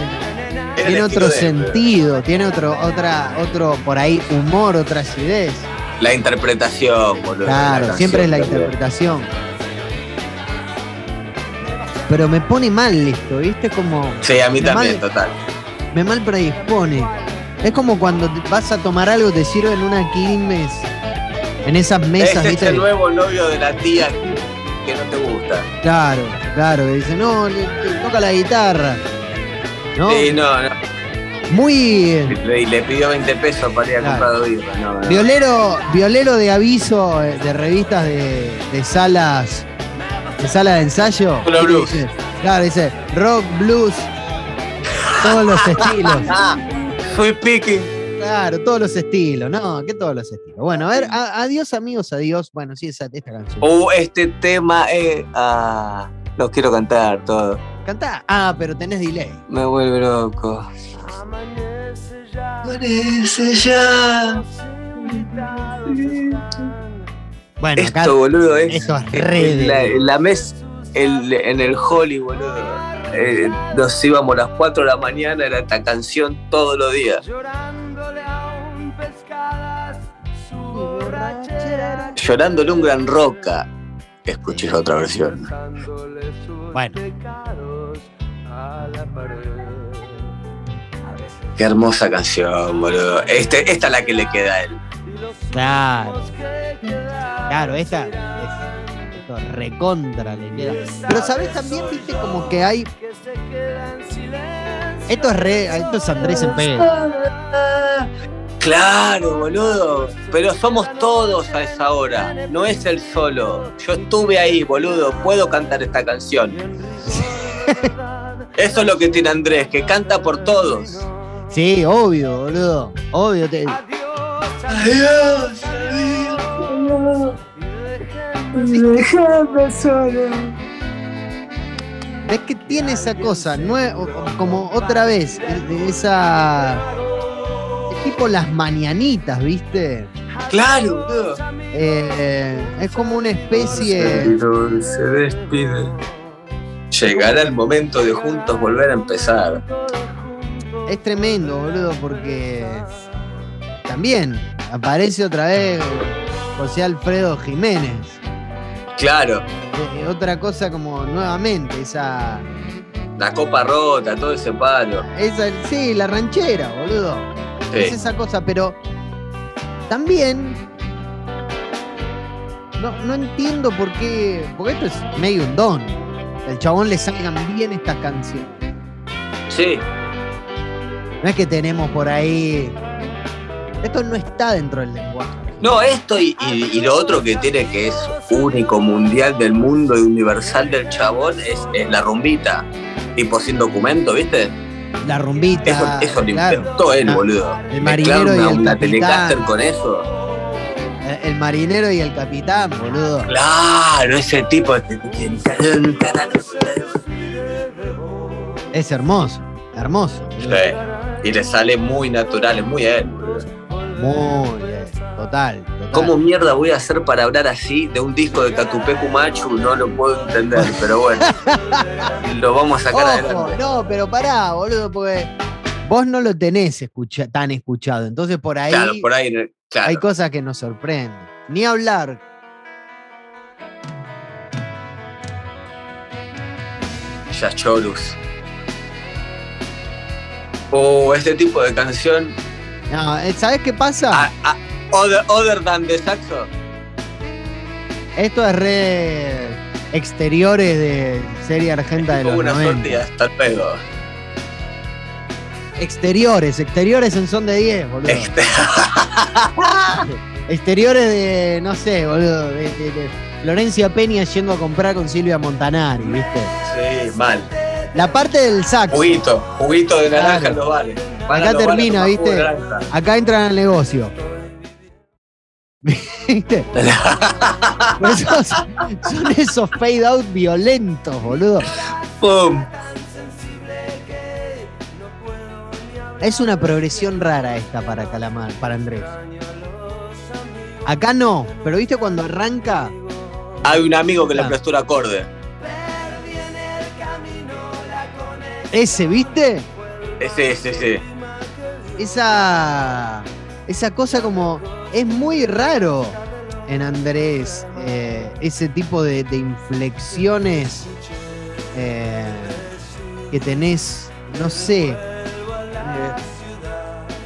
Era otro él, sentido, tiene otro, otra, otro, por ahí, humor, otra acidez. La interpretación, boludo. Claro, la siempre es la interpretación. Pero me pone mal esto, ¿viste? Como. Sí, a mí Me también, mal- total. Me mal predispone. Es como cuando vas a tomar algo, te sirven una Quilmes en esas mesas, Ese es ¿viste? el nuevo novio de la tía que no te gusta. Claro, claro, que dice, no, le- le toca la guitarra. ¿No? Sí, no, no. Muy. Le, le pidió 20 pesos para ir a Claro. comprar birra. No, no. Violero, violero de aviso eh, de revistas de, de salas de sala de ensayo. Solo blues. Dice, claro, dice rock, blues, todos los estilos. Ah, fui picking. Claro, todos los estilos. No, que todos los estilos. Bueno, a ver, a- adiós amigos, adiós. Bueno, sí, esa, esta canción. Uh, este tema, eh. Ah, lo quiero cantar todo. Cantá. Ah, pero tenés delay. Me vuelve loco. Amanece ya. Parece ya. Bueno, acá Esto, boludo, es. esto es re en la, de- en la mes, el- en el Holly, boludo. eh, nos íbamos a las 4 de la mañana, era esta canción todos los días. Llorándole a un pescadas su borrachera. Llorándole un gran roca. Escuché otra versión. Bueno. Qué hermosa canción, boludo. Este, esta es la que le queda a él. Claro. Claro, esta es recontra le queda. Pero sabes también, viste, como que hay. Esto es re. Esto es Andrés en pedo. Claro, boludo. Pero somos todos a esa hora. No es el solo. Yo estuve ahí, boludo. Puedo cantar esta canción. Eso es lo que tiene Andrés, que canta por todos. Sí, obvio, boludo. Obvio. te- Adiós, adiós. Y déjenme solo. Es que tiene esa cosa, como otra vez, esa. es tipo las mañanitas, ¿viste? Claro, boludo. Eh, es como una especie. se despide. Llegará el momento de juntos volver a empezar. Es tremendo, boludo, porque también aparece otra vez José Alfredo Jiménez. Claro, Eh, otra cosa como nuevamente, esa, la copa rota, todo ese palo. esa. Sí, la ranchera, boludo. Es esa cosa, pero también. No, no entiendo por qué. Porque esto es medio un don. El chabón le salgan bien estas canciones. Sí, No es que tenemos por ahí. Esto no está dentro del lenguaje. No, esto y, y- y lo otro que tiene que es único, mundial del mundo y universal del chabón es, es la rumbita. Tipo sin documento, ¿viste? La rumbita. Eso, eso lo inventó él, Ah, boludo. el marinero y una, el una capitán. Telecaster con eso. El, el marinero y el capitán, boludo. Claro, ese tipo. Es hermoso. Hermoso. Sí. Y le sale muy natural, es muy él. boludo. Muy bien. Total. total. ¿Cómo mierda voy a hacer para hablar así de un disco de Catupecu Machu? No lo puedo entender, pero bueno. lo vamos a sacar Ojo, adelante. no, pero pará, boludo, porque vos no lo tenés escucha- tan escuchado, entonces por ahí, Claro, por ahí. Claro. hay cosas que nos sorprenden. Ni hablar. Yachorus. O este tipo de canción. No, eh, ¿Sabés qué pasa? Other, other than the saxo. Esto es re exteriores de serie argenta de los una 90. suerte y hasta luego. Exteriores, exteriores en son de 10, boludo. Este, Exteriores de, no sé, boludo, de, de- de Florencia Peña yendo a comprar con Silvia Montanari, ¿viste? sí, mal. La parte del saxo. Juguito, juguito de naranja Claro. en los bares. Van Acá los termina, ¿viste? Acá entran al negocio. ¿Viste? Esos- son esos fade out violentos, boludo. ¡Pum! Es una progresión rara esta para Calamar, para Andrés. Acá no, pero viste cuando arranca, Hay un amigo que le prestó un acorde. Ese, ¿viste? Ese, ese, ese. Esa. Esa cosa como. Es muy raro en Andrés. eh, ese tipo de, de inflexiones eh, que tenés. No sé. eh,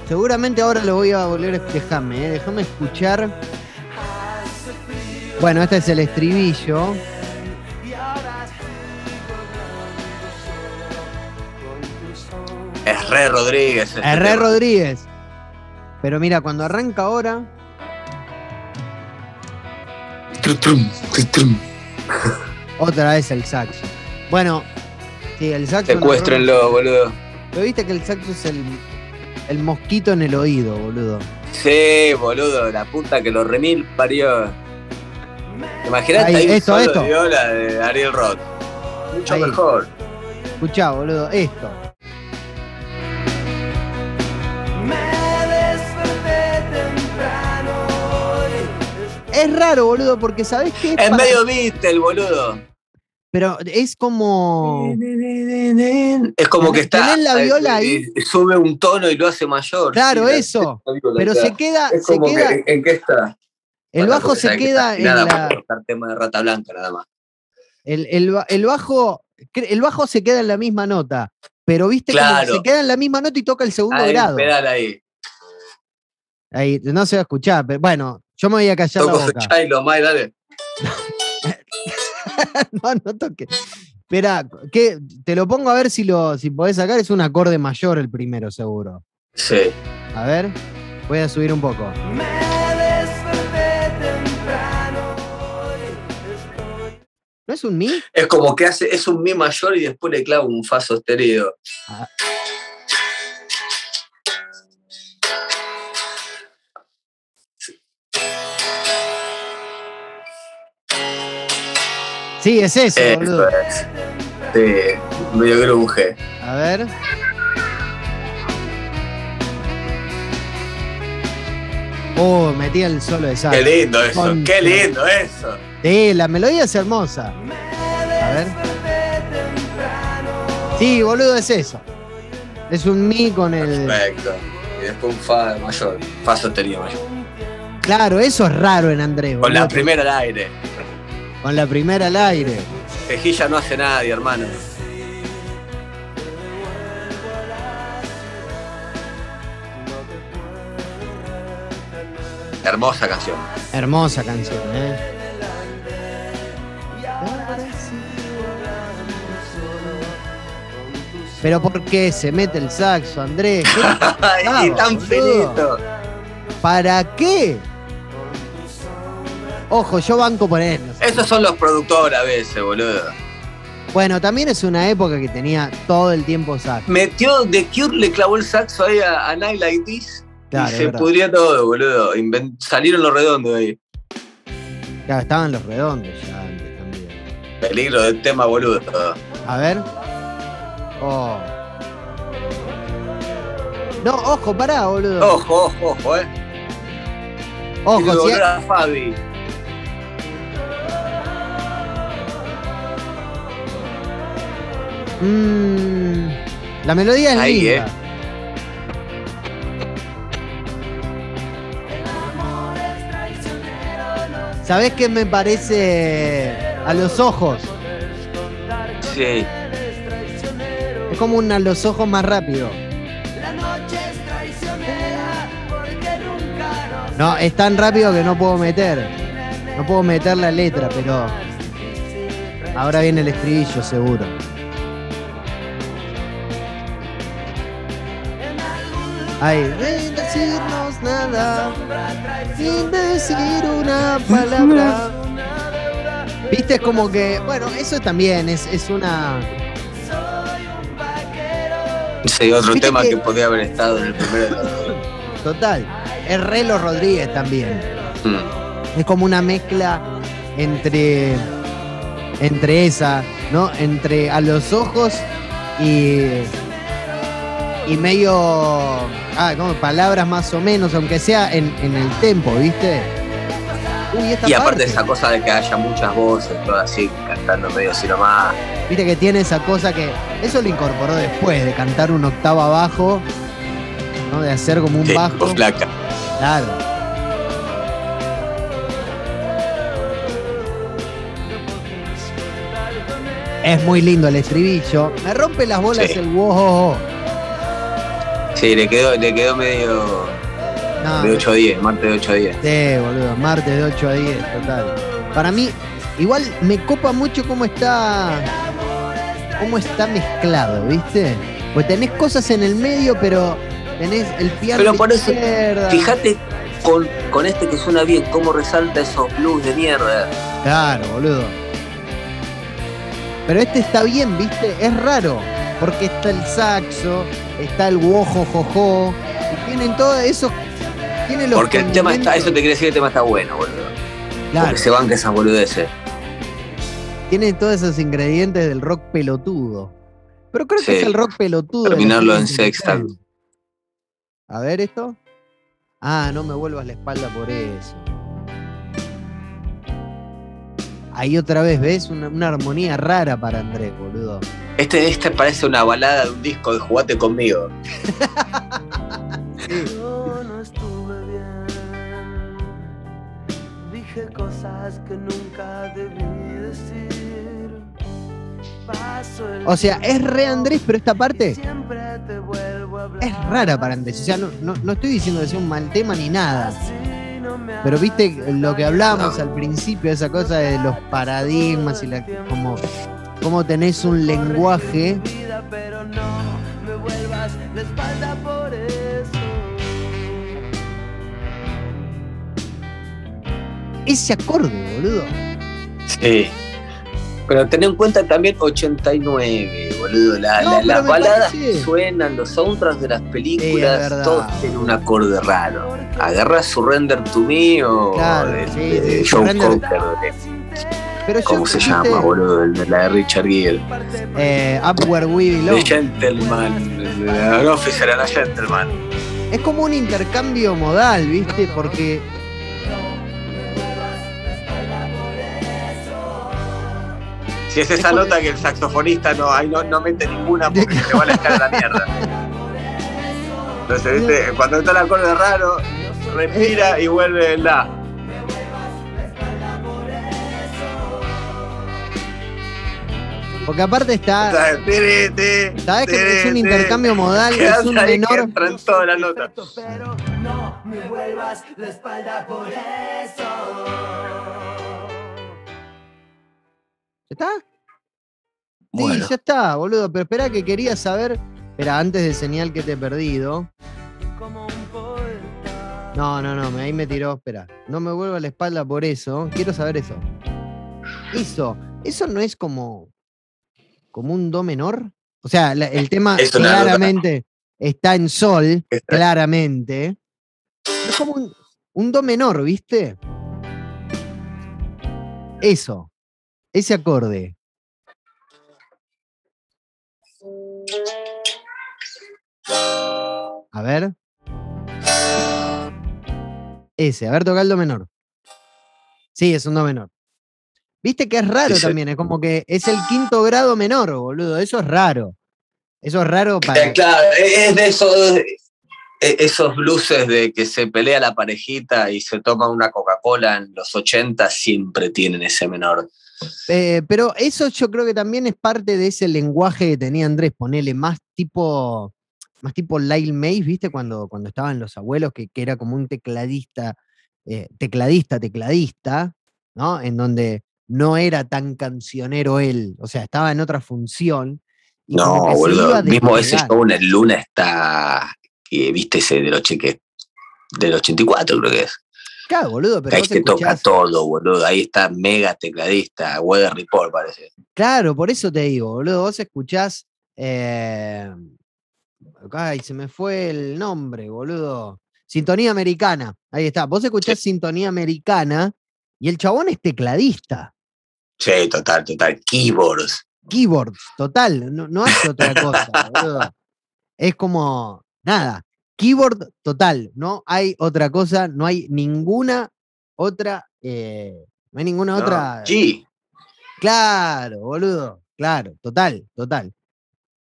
seguramente ahora lo voy a volver a. Déjame, eh, déjame escuchar. Bueno, este es el estribillo. Es Re Rodríguez. este Herré tema. Rodríguez. Pero mira, cuando arranca ahora. Otra vez el saxo. Bueno, sí, el saxo. no- Secuéstrenlo, boludo. Pero viste que el saxo es el, el mosquito en el oído, boludo. Sí, boludo, la puta que lo remil parió. Imagínate Ahí, ahí, un esto, solo esto. de viola de Ariel Roth. Mucho Ahí. mejor. Escuchá, boludo, esto. Es raro, boludo, porque ¿sabés qué? Es Para- medio Beatle, boludo. Pero es como. Es como que está. Tenés la viola ahí. y Sube un tono y lo hace mayor. Claro, Sí, eso. Pero claro. se queda. Es Se queda que, ¿en qué está? el bajo se que queda está en afinada la. tocar tema de Rata Blanca, nada más. El, el el bajo. El bajo se queda en la misma nota. Pero viste que Claro. se queda en la misma nota y toca el segundo Ahí, grado. pedal ahí. Ahí, no se va a escuchar, pero bueno, yo me voy a callar la Toco su boca. Mai, dale. no, no toque. Espera, ¿qué? te lo pongo a ver si lo si podés sacar. Es un acorde mayor el primero, seguro. Sí. A ver, voy a subir un poco. Me desperté temprano hoy. ¿No es un mi? Es como que hace, es un mi mayor y después le clava un fa sostenido. Ah. Sí, es eso, Eso boludo. es. Sí, medio grunge. A ver. Oh, metí el solo de. Qué lindo eso, qué lindo eso. Sí, la melodía es hermosa. A ver. Sí, boludo, es eso. Es un mi con el. Perfecto. Y después un fa mayor, fa sostenido mayor. Claro, eso es raro en Andrés. Con la primera al aire. Con la primera al aire. Tejilla no hace nadie, hermano. Hermosa canción. Hermosa canción, ¿eh? Pero ¿por qué se mete el saxo, Andrés? ¿Qué- Ay, tan finito. ¿Para qué? Ojo, yo banco por él. no sé. Esos son los productores a veces, boludo. Bueno, también es una época que tenía todo el tiempo saxo. Metió, The Cure le clavó el saxo ahí a, a Night Like This Claro, y se verdad. pudría todo, boludo. Salieron los redondos ahí. Claro, estaban los redondos ya antes también. Peligro del tema, boludo. A ver. Oh. No, ojo, pará, boludo. Ojo, ojo, ojo, eh. Ojo, si volver a Fabi. Mm, la melodía es linda. Eh. ¿Sabés qué me parece a los ojos? Sí. Es como un a los ojos más rápido. No, es tan rápido que no puedo meter. No puedo meter la letra, pero. Ahora viene el estribillo, seguro. Ay, sin decirnos nada, sin decir una palabra. Viste, es como que, bueno, eso también es, es una. Sí, otro Viste tema que- que... podía haber estado en el primero de los dos. Total. Es Relo Rodríguez también. Mm. Es como una mezcla entre. Entre esa, ¿no? Entre a los ojos y. Y medio. Ah, como palabras más o menos, aunque sea en, en el tempo, ¿viste? Uy, esta Y aparte parte, esa cosa de que haya muchas voces, todo así, cantando medio así nomás. Viste que tiene esa cosa que. Eso lo incorporó después, de cantar un octavo abajo, ¿no? De hacer como un Sí, bajo. flaca. Claro. Es muy lindo el estribillo. Me rompe las bolas Sí. el wow. Sí, le quedó, le quedó medio No, de 8 a 10, martes de 8 a 10. sí, boludo. Martes de 8 a 10, total. Para mí, igual me copa mucho cómo está. cómo está mezclado, ¿viste? Pues tenés cosas en el medio, pero tenés el piano. Pero por eso, izquierda. Fíjate con, con este que suena bien, cómo resalta esos blues de mierda. Claro, boludo. Pero este está bien, ¿viste? Es raro. Porque está el saxo, está el wojo jojo. Y tienen todo eso. Tiene los Porque el tema está, eso te quiere decir que el tema está bueno, boludo. Claro, Porque se banca esas boludeces. tiene todos esos ingredientes del rock pelotudo. Pero creo que es el rock pelotudo. Terminarlo en sexta. 50. A ver esto. Ah, no me vuelvas la espalda por eso. Ahí otra vez, ¿ves? Una, una armonía rara para Andrés, boludo. Este, este parece una balada de un disco de Jugate conmigo. Yo no estuve bien. Dije cosas que nunca debí decir. Paso el O sea, es re Andrés, pero esta parte Siempre te vuelvo a hablar. es rara para Andrés. O sea, no, no- no estoy diciendo que sea un mal tema ni nada. Pero viste lo que hablábamos al principio, esa cosa de los paradigmas y la, como, como tenés un lenguaje. vida, pero no me vuelvas la espalda por eso. Ese acorde, boludo. Sí. Pero ten en cuenta también 89, boludo. La, No, la- las baladas que suenan, los soundtracks de las Sí, películas, verdad. todos tienen un acorde raro. Agarra Surrender to Me o Claro, de, sí, de sí, Joe Cocker, de- Pero ¿cómo se llama, boludo? El de la de Richard Gere. Eh, Up Where We The Belong. Gentleman, el Officer and a Gentleman. Es como un intercambio modal, ¿viste? Porque Si es esa Es nota que el saxofonista no, ahí no, no mete ninguna porque se va a la escala a la mierda. Entonces, ¿viste? cuando está el acorde raro, respira y vuelve el la. Porque aparte está. Tiri, ti, ¿Sabes que es un intercambio modal? Es un menor. entra en todas las notas. Pero no me vuelvas la espalda por eso. ¿Está? Bueno. Sí, ya está, boludo. Pero espera que quería saber. Espera, antes de señal que te he perdido. No, no, no, ahí me tiró. Espera. No me vuelvo a la espalda por eso. Quiero saber eso. Eso. Eso no es como. como un do menor. O sea, la- el tema Es claramente está en sol, claramente. Es como un, un do menor, ¿viste? Eso. Ese acorde. A ver. Ese, a ver, toca el do menor. Sí, es un do menor. Viste que es raro también, es como que es el quinto grado menor, boludo. Eso es raro. Eso es raro Eh, para. Claro, es de e- esos blues de que se pelea la parejita y se toma una Coca-Cola en los 80 siempre tienen ese menor. Eh, pero eso yo creo que también es parte de ese lenguaje que tenía Andrés, ponele más tipo, más tipo Lyle Mays, ¿viste? Cuando, cuando estaban los abuelos, que, que era como un tecladista, eh, tecladista, tecladista, ¿no? En donde no era tan cancionero él, o sea, estaba en otra función. y No, boludo. Mismo ese show en el Luna está, que viste ese del, oche- que- del 84 creo que es. Claro, boludo, pero ahí se toca todo, boludo. Ahí está mega tecladista, Weather Report parece. Claro, por eso te digo, boludo, vos escuchás. eh, ay, se me fue el nombre, boludo. Sintonía Americana. Ahí está. Vos escuchás Sintonía Americana y el chabón es tecladista. Sí, total, total. Keyboards. Keyboards, total. No, no hace otra cosa, boludo. Es como. Nada. Keyboard total. No hay otra cosa. No hay ninguna otra. eh, no hay ninguna No, otra. G. Claro, boludo. Claro, total, total.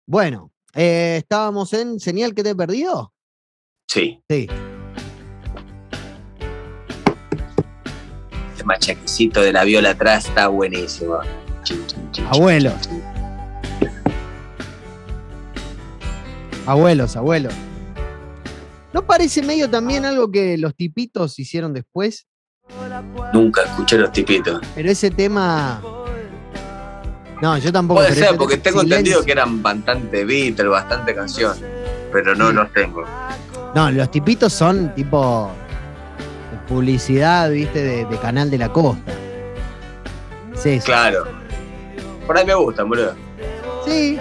Bueno, eh, estábamos en señal que te he perdido. Sí. Sí. Ese machaquecito de la viola atrás está buenísimo. Abuelos. Abuelos, abuelos. ¿No parece medio también algo que los tipitos hicieron después? Nunca escuché los tipitos. Pero ese tema. No, yo tampoco. Puede ser, porque tengo entendido que eran bastante Beatles, bastante canción. Pero no Sí. los tengo. No, los tipitos son tipo. publicidad, viste, de, de canal de la costa. Sí, sí. Claro. Por ahí me gustan, boludo. Sí,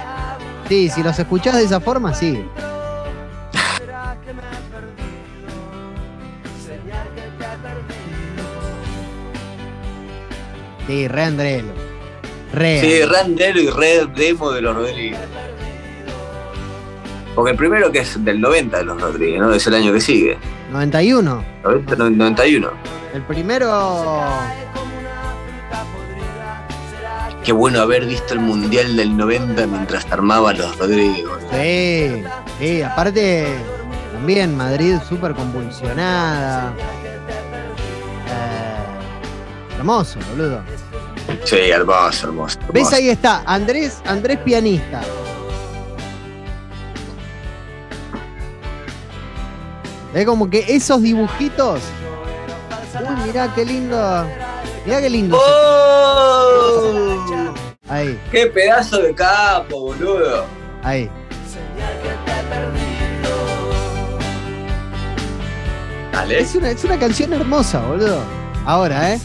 sí, si los escuchás de esa forma, sí. Sí, re Andrelo. Re. Sí, Randero y Red Demo de los Rodríguez. Porque el primero que es del 90 de los Rodríguez, ¿no? Es el año que sigue. 91. 90, no, 91. El primero. Qué bueno haber visto el Mundial del 90 mientras armaba los Rodríguez. Sí, sí, aparte. También Madrid súper convulsionada. Hermoso, boludo. Sí, hermoso, hermoso. ¿Ves? Ahí está, Andrés, Andrés pianista. Es como que esos dibujitos. Uy, mirá qué lindo. Mirá qué lindo. ¡Oh! Ahí, ¡Qué pedazo de capo, boludo! ahí. Dale. Es una, es una canción hermosa, boludo. Ahora, ¿eh?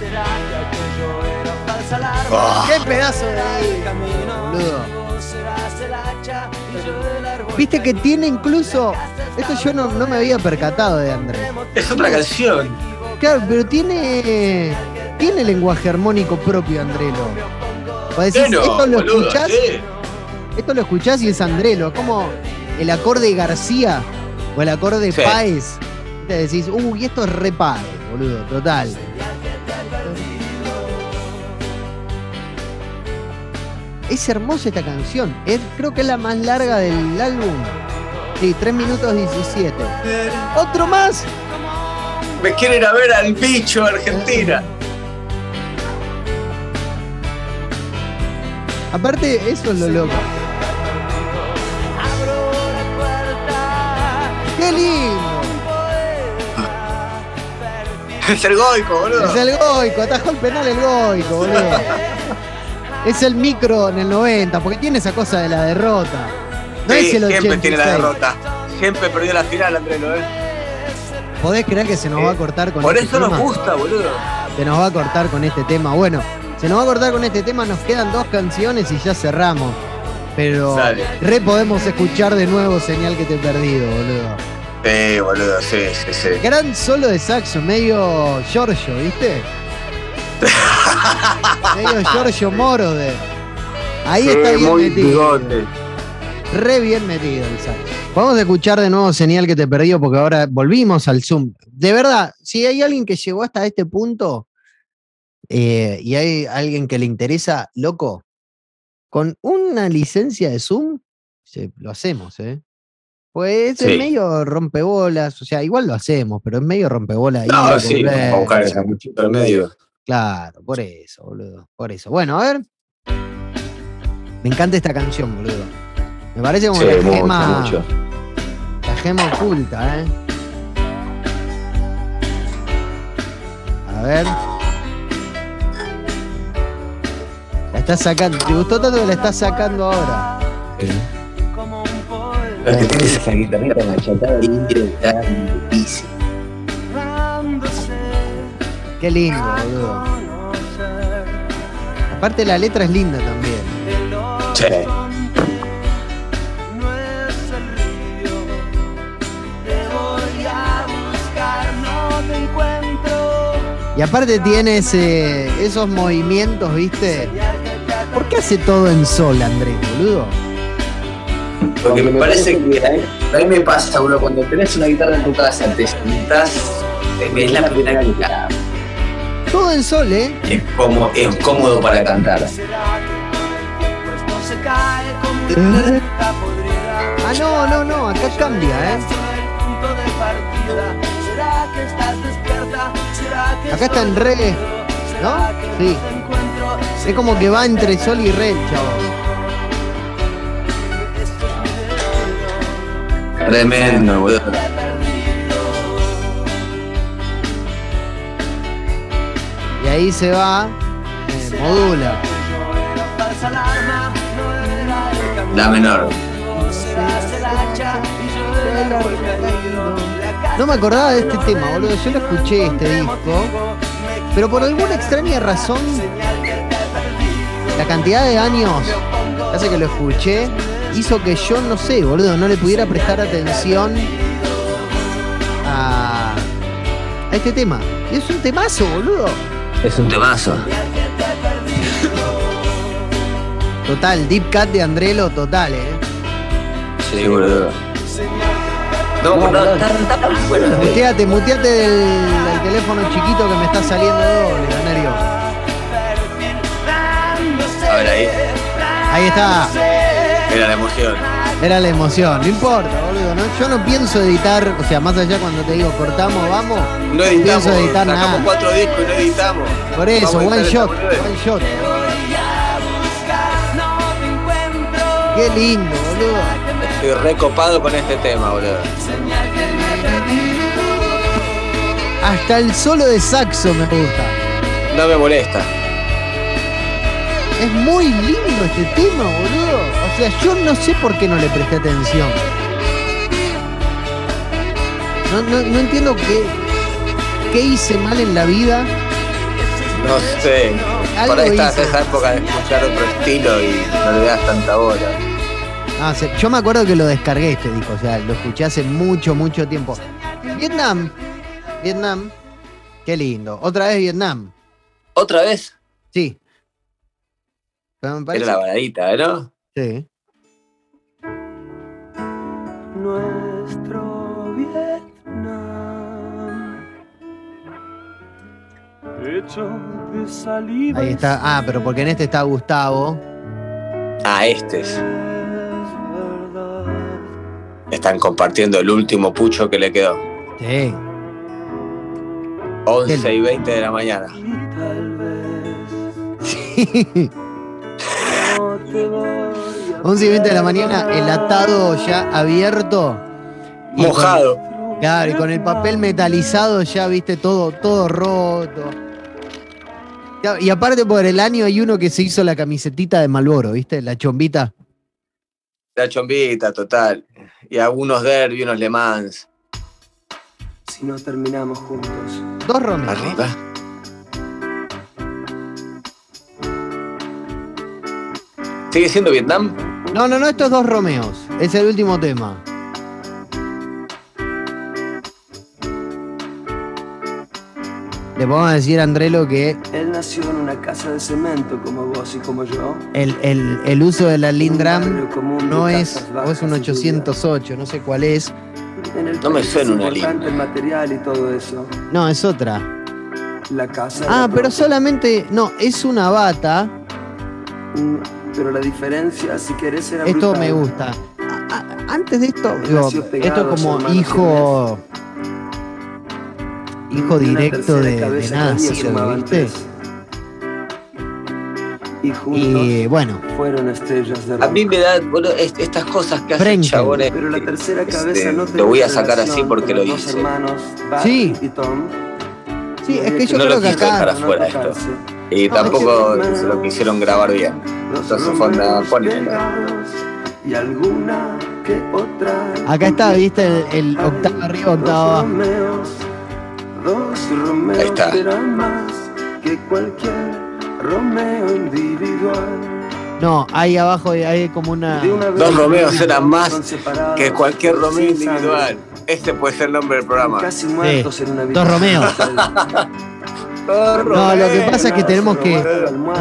Oh, ¡Qué pedazo de boludo! Viste que tiene incluso. Esto yo no, no me había percatado de Andrés. es otra canción. Claro, pero tiene. Tiene lenguaje armónico propio, Andrelo. Vos decís, Bueno, esto lo boludo, escuchás, sí. esto lo escuchás y es Andrelo. Es como el acorde García o el acorde Sí. Páez. Te decís, uy, esto es re Páez, boludo, total. Es hermosa esta canción. Es, creo que es la más larga del álbum. Sí, 3 minutos 17. ¡Otro más! Me quiero ir a ver al bicho Argentina. Aparte, eso es lo loco. ¡Qué lindo! Es el goico, boludo. Es el Goico, atajó el penal el Goico, boludo. Es el micro en el 90, porque tiene esa cosa de la derrota. No Sí, es el 86. siempre tiene la derrota. Siempre perdió la final, Andrelo, ¿eh? ¿Podés creer que se nos va a cortar con Por este eso tema? nos gusta, boludo. Se nos va a cortar con este tema. Bueno, se nos va a cortar con este tema, nos quedan dos canciones y ya cerramos. Pero Dale. re podemos escuchar de nuevo señal que te he perdido, boludo. Sí, boludo, sí, sí, sí. Gran solo de saxo, medio Giorgio, ¿viste? medio Giorgio Moro de. Ahí está bien muy metido. bigote. Re bien metido el saxo. Vamos a escuchar de nuevo señal que te perdido porque ahora volvimos al Zoom. De verdad, si hay alguien que llegó hasta este punto eh, y hay alguien que le interesa, loco, con una licencia de Zoom, se- lo hacemos, ¿eh? Pues Sí. es medio rompebolas, o sea, igual lo hacemos, pero es medio rompebolas. No, sí, vamos a buscar esa medio. Claro, por eso, boludo. Por eso. Bueno, a ver. Me encanta esta canción, boludo. Me parece como Sí, la mucho, gema. mucho. La gema oculta, ¿eh? A ver. La estás sacando. ¿Te gustó tanto que la estás sacando ahora? Como un tiene esa guitarrita machatada lindísimo. dándose Qué lindo, boludo. Aparte la letra es linda también. Sí. Y aparte tiene ese- esos movimientos, ¿viste? ¿Por qué hace todo en sol, Andrés, boludo? Porque me parece que a mí, me pasa, bro, cuando tenés una guitarra en tu casa, te sentás, es la primera que Todo en sol, ¿eh? es, como, es cómodo para cantar. Ah, no, no, no, acá cambia, ¿eh? Solo el punto de partida. ¿Será que estás despierta? ¿Será que Acá está en re? ¿no? ¿Será que Sí. Es como que va entre sol y re, chavo. Tremendo, boludo. Ahí se va, eh, modula. La menor. No me acordaba de este tema, boludo. Yo lo escuché este disco, pero por alguna extraña razón, la cantidad de años hace que lo escuché hizo que yo, no sé, boludo, no le pudiera prestar atención a, a este tema. Y es un temazo, boludo. Es un temazo. Total, Deep Cut de Andrelo, total, eh. Sí, boludo. No, no, no, está tan bueno. Muteate, muteate del, del teléfono chiquito que me está saliendo doble, Canario. A ver ahí. Ahí está. Era la emoción. Era la emoción, no importa, boludo. ¿no? Yo no pienso editar, o sea, más allá cuando te digo cortamos, vamos. No editamos, pienso editar sacamos nada. cuatro discos y no editamos. Por eso, Vamos one shot, one shot. Qué lindo, boludo. Estoy recopado con este tema, boludo. Hasta el solo de saxo me gusta. No me molesta. Es muy lindo este tema, boludo. O sea, yo no sé por qué no le presté atención. No, no, no entiendo qué, qué hice mal en la vida. No sé. Algo Por ahí estás esa época de escuchar otro estilo y no le das tanta bola. Ah, se- yo me acuerdo que lo descargué este disco, o sea, lo escuché hace mucho, mucho tiempo. Vietnam. Vietnam. Qué lindo. Otra vez Vietnam. ¿Otra vez? Sí. Pero me parece- Era la baladita, ¿no? Sí. Nuestro Vietnam. Hecho de saliva. Ahí está. Ah, pero porque en este está Gustavo. Ah, este es. Están compartiendo el último pucho que le quedó. Sí. 11 y 20 de la mañana. Y tal vez Sí. No te voy a 11 y 20 de la mañana, el atado ya abierto. Y con- Mojado. claro, y con el papel metalizado ya, viste, todo, todo roto. Ya, Y aparte por el año hay uno que se hizo la camisetita de Malboro, ¿viste? La chombita. La chombita, total. Y algunos derby, unos Le Mans. Si no terminamos juntos. Dos Romeo. Arriba. ¿Sigue siendo Vietnam? No, no, no, estos dos Romeos. Es el último tema. Le podemos decir a Andrelo que Él nació en una casa de cemento como vos y como yo. el, el- el uso de la Lindram no es, o es un bajas y 808, no sé cuál es. ruidas. En el No me suena es una importante Lindram. el material y todo eso. No, es otra. La casa. Ah, la pero propia. solamente. No, es una bata. Mm, Pero la diferencia, si querés, era Esto brutal. me gusta. A- a- Antes de esto, digo, esto como hijo. Hijo directo de, Nasser, sumaban ¿viste? Y juntos Y bueno, fueron estrellas de A mí me da, bueno, est- estas cosas que hacen chabones. Pero la tercera cabeza este, no lo voy a sacar así porque lo hice. hermanos, Sí. y Tom. sí, es que yo No creo lo que dejar acá. esto. Y tampoco se lo quisieron grabar bien. Entonces fue pegados Y alguna que otra. Acá está, viste, el, el octavo arriba, octavo Dos abajo. Romeos, dos Romeos Ahí está. eran más que cualquier Romeo individual. No, ahí abajo hay, como una. Una Dos Romeos eran más Que cualquier Romeo individual. Este puede ser el nombre del programa. Casi muertos en una Dos Romeos. No, lo que pasa es que tenemos que.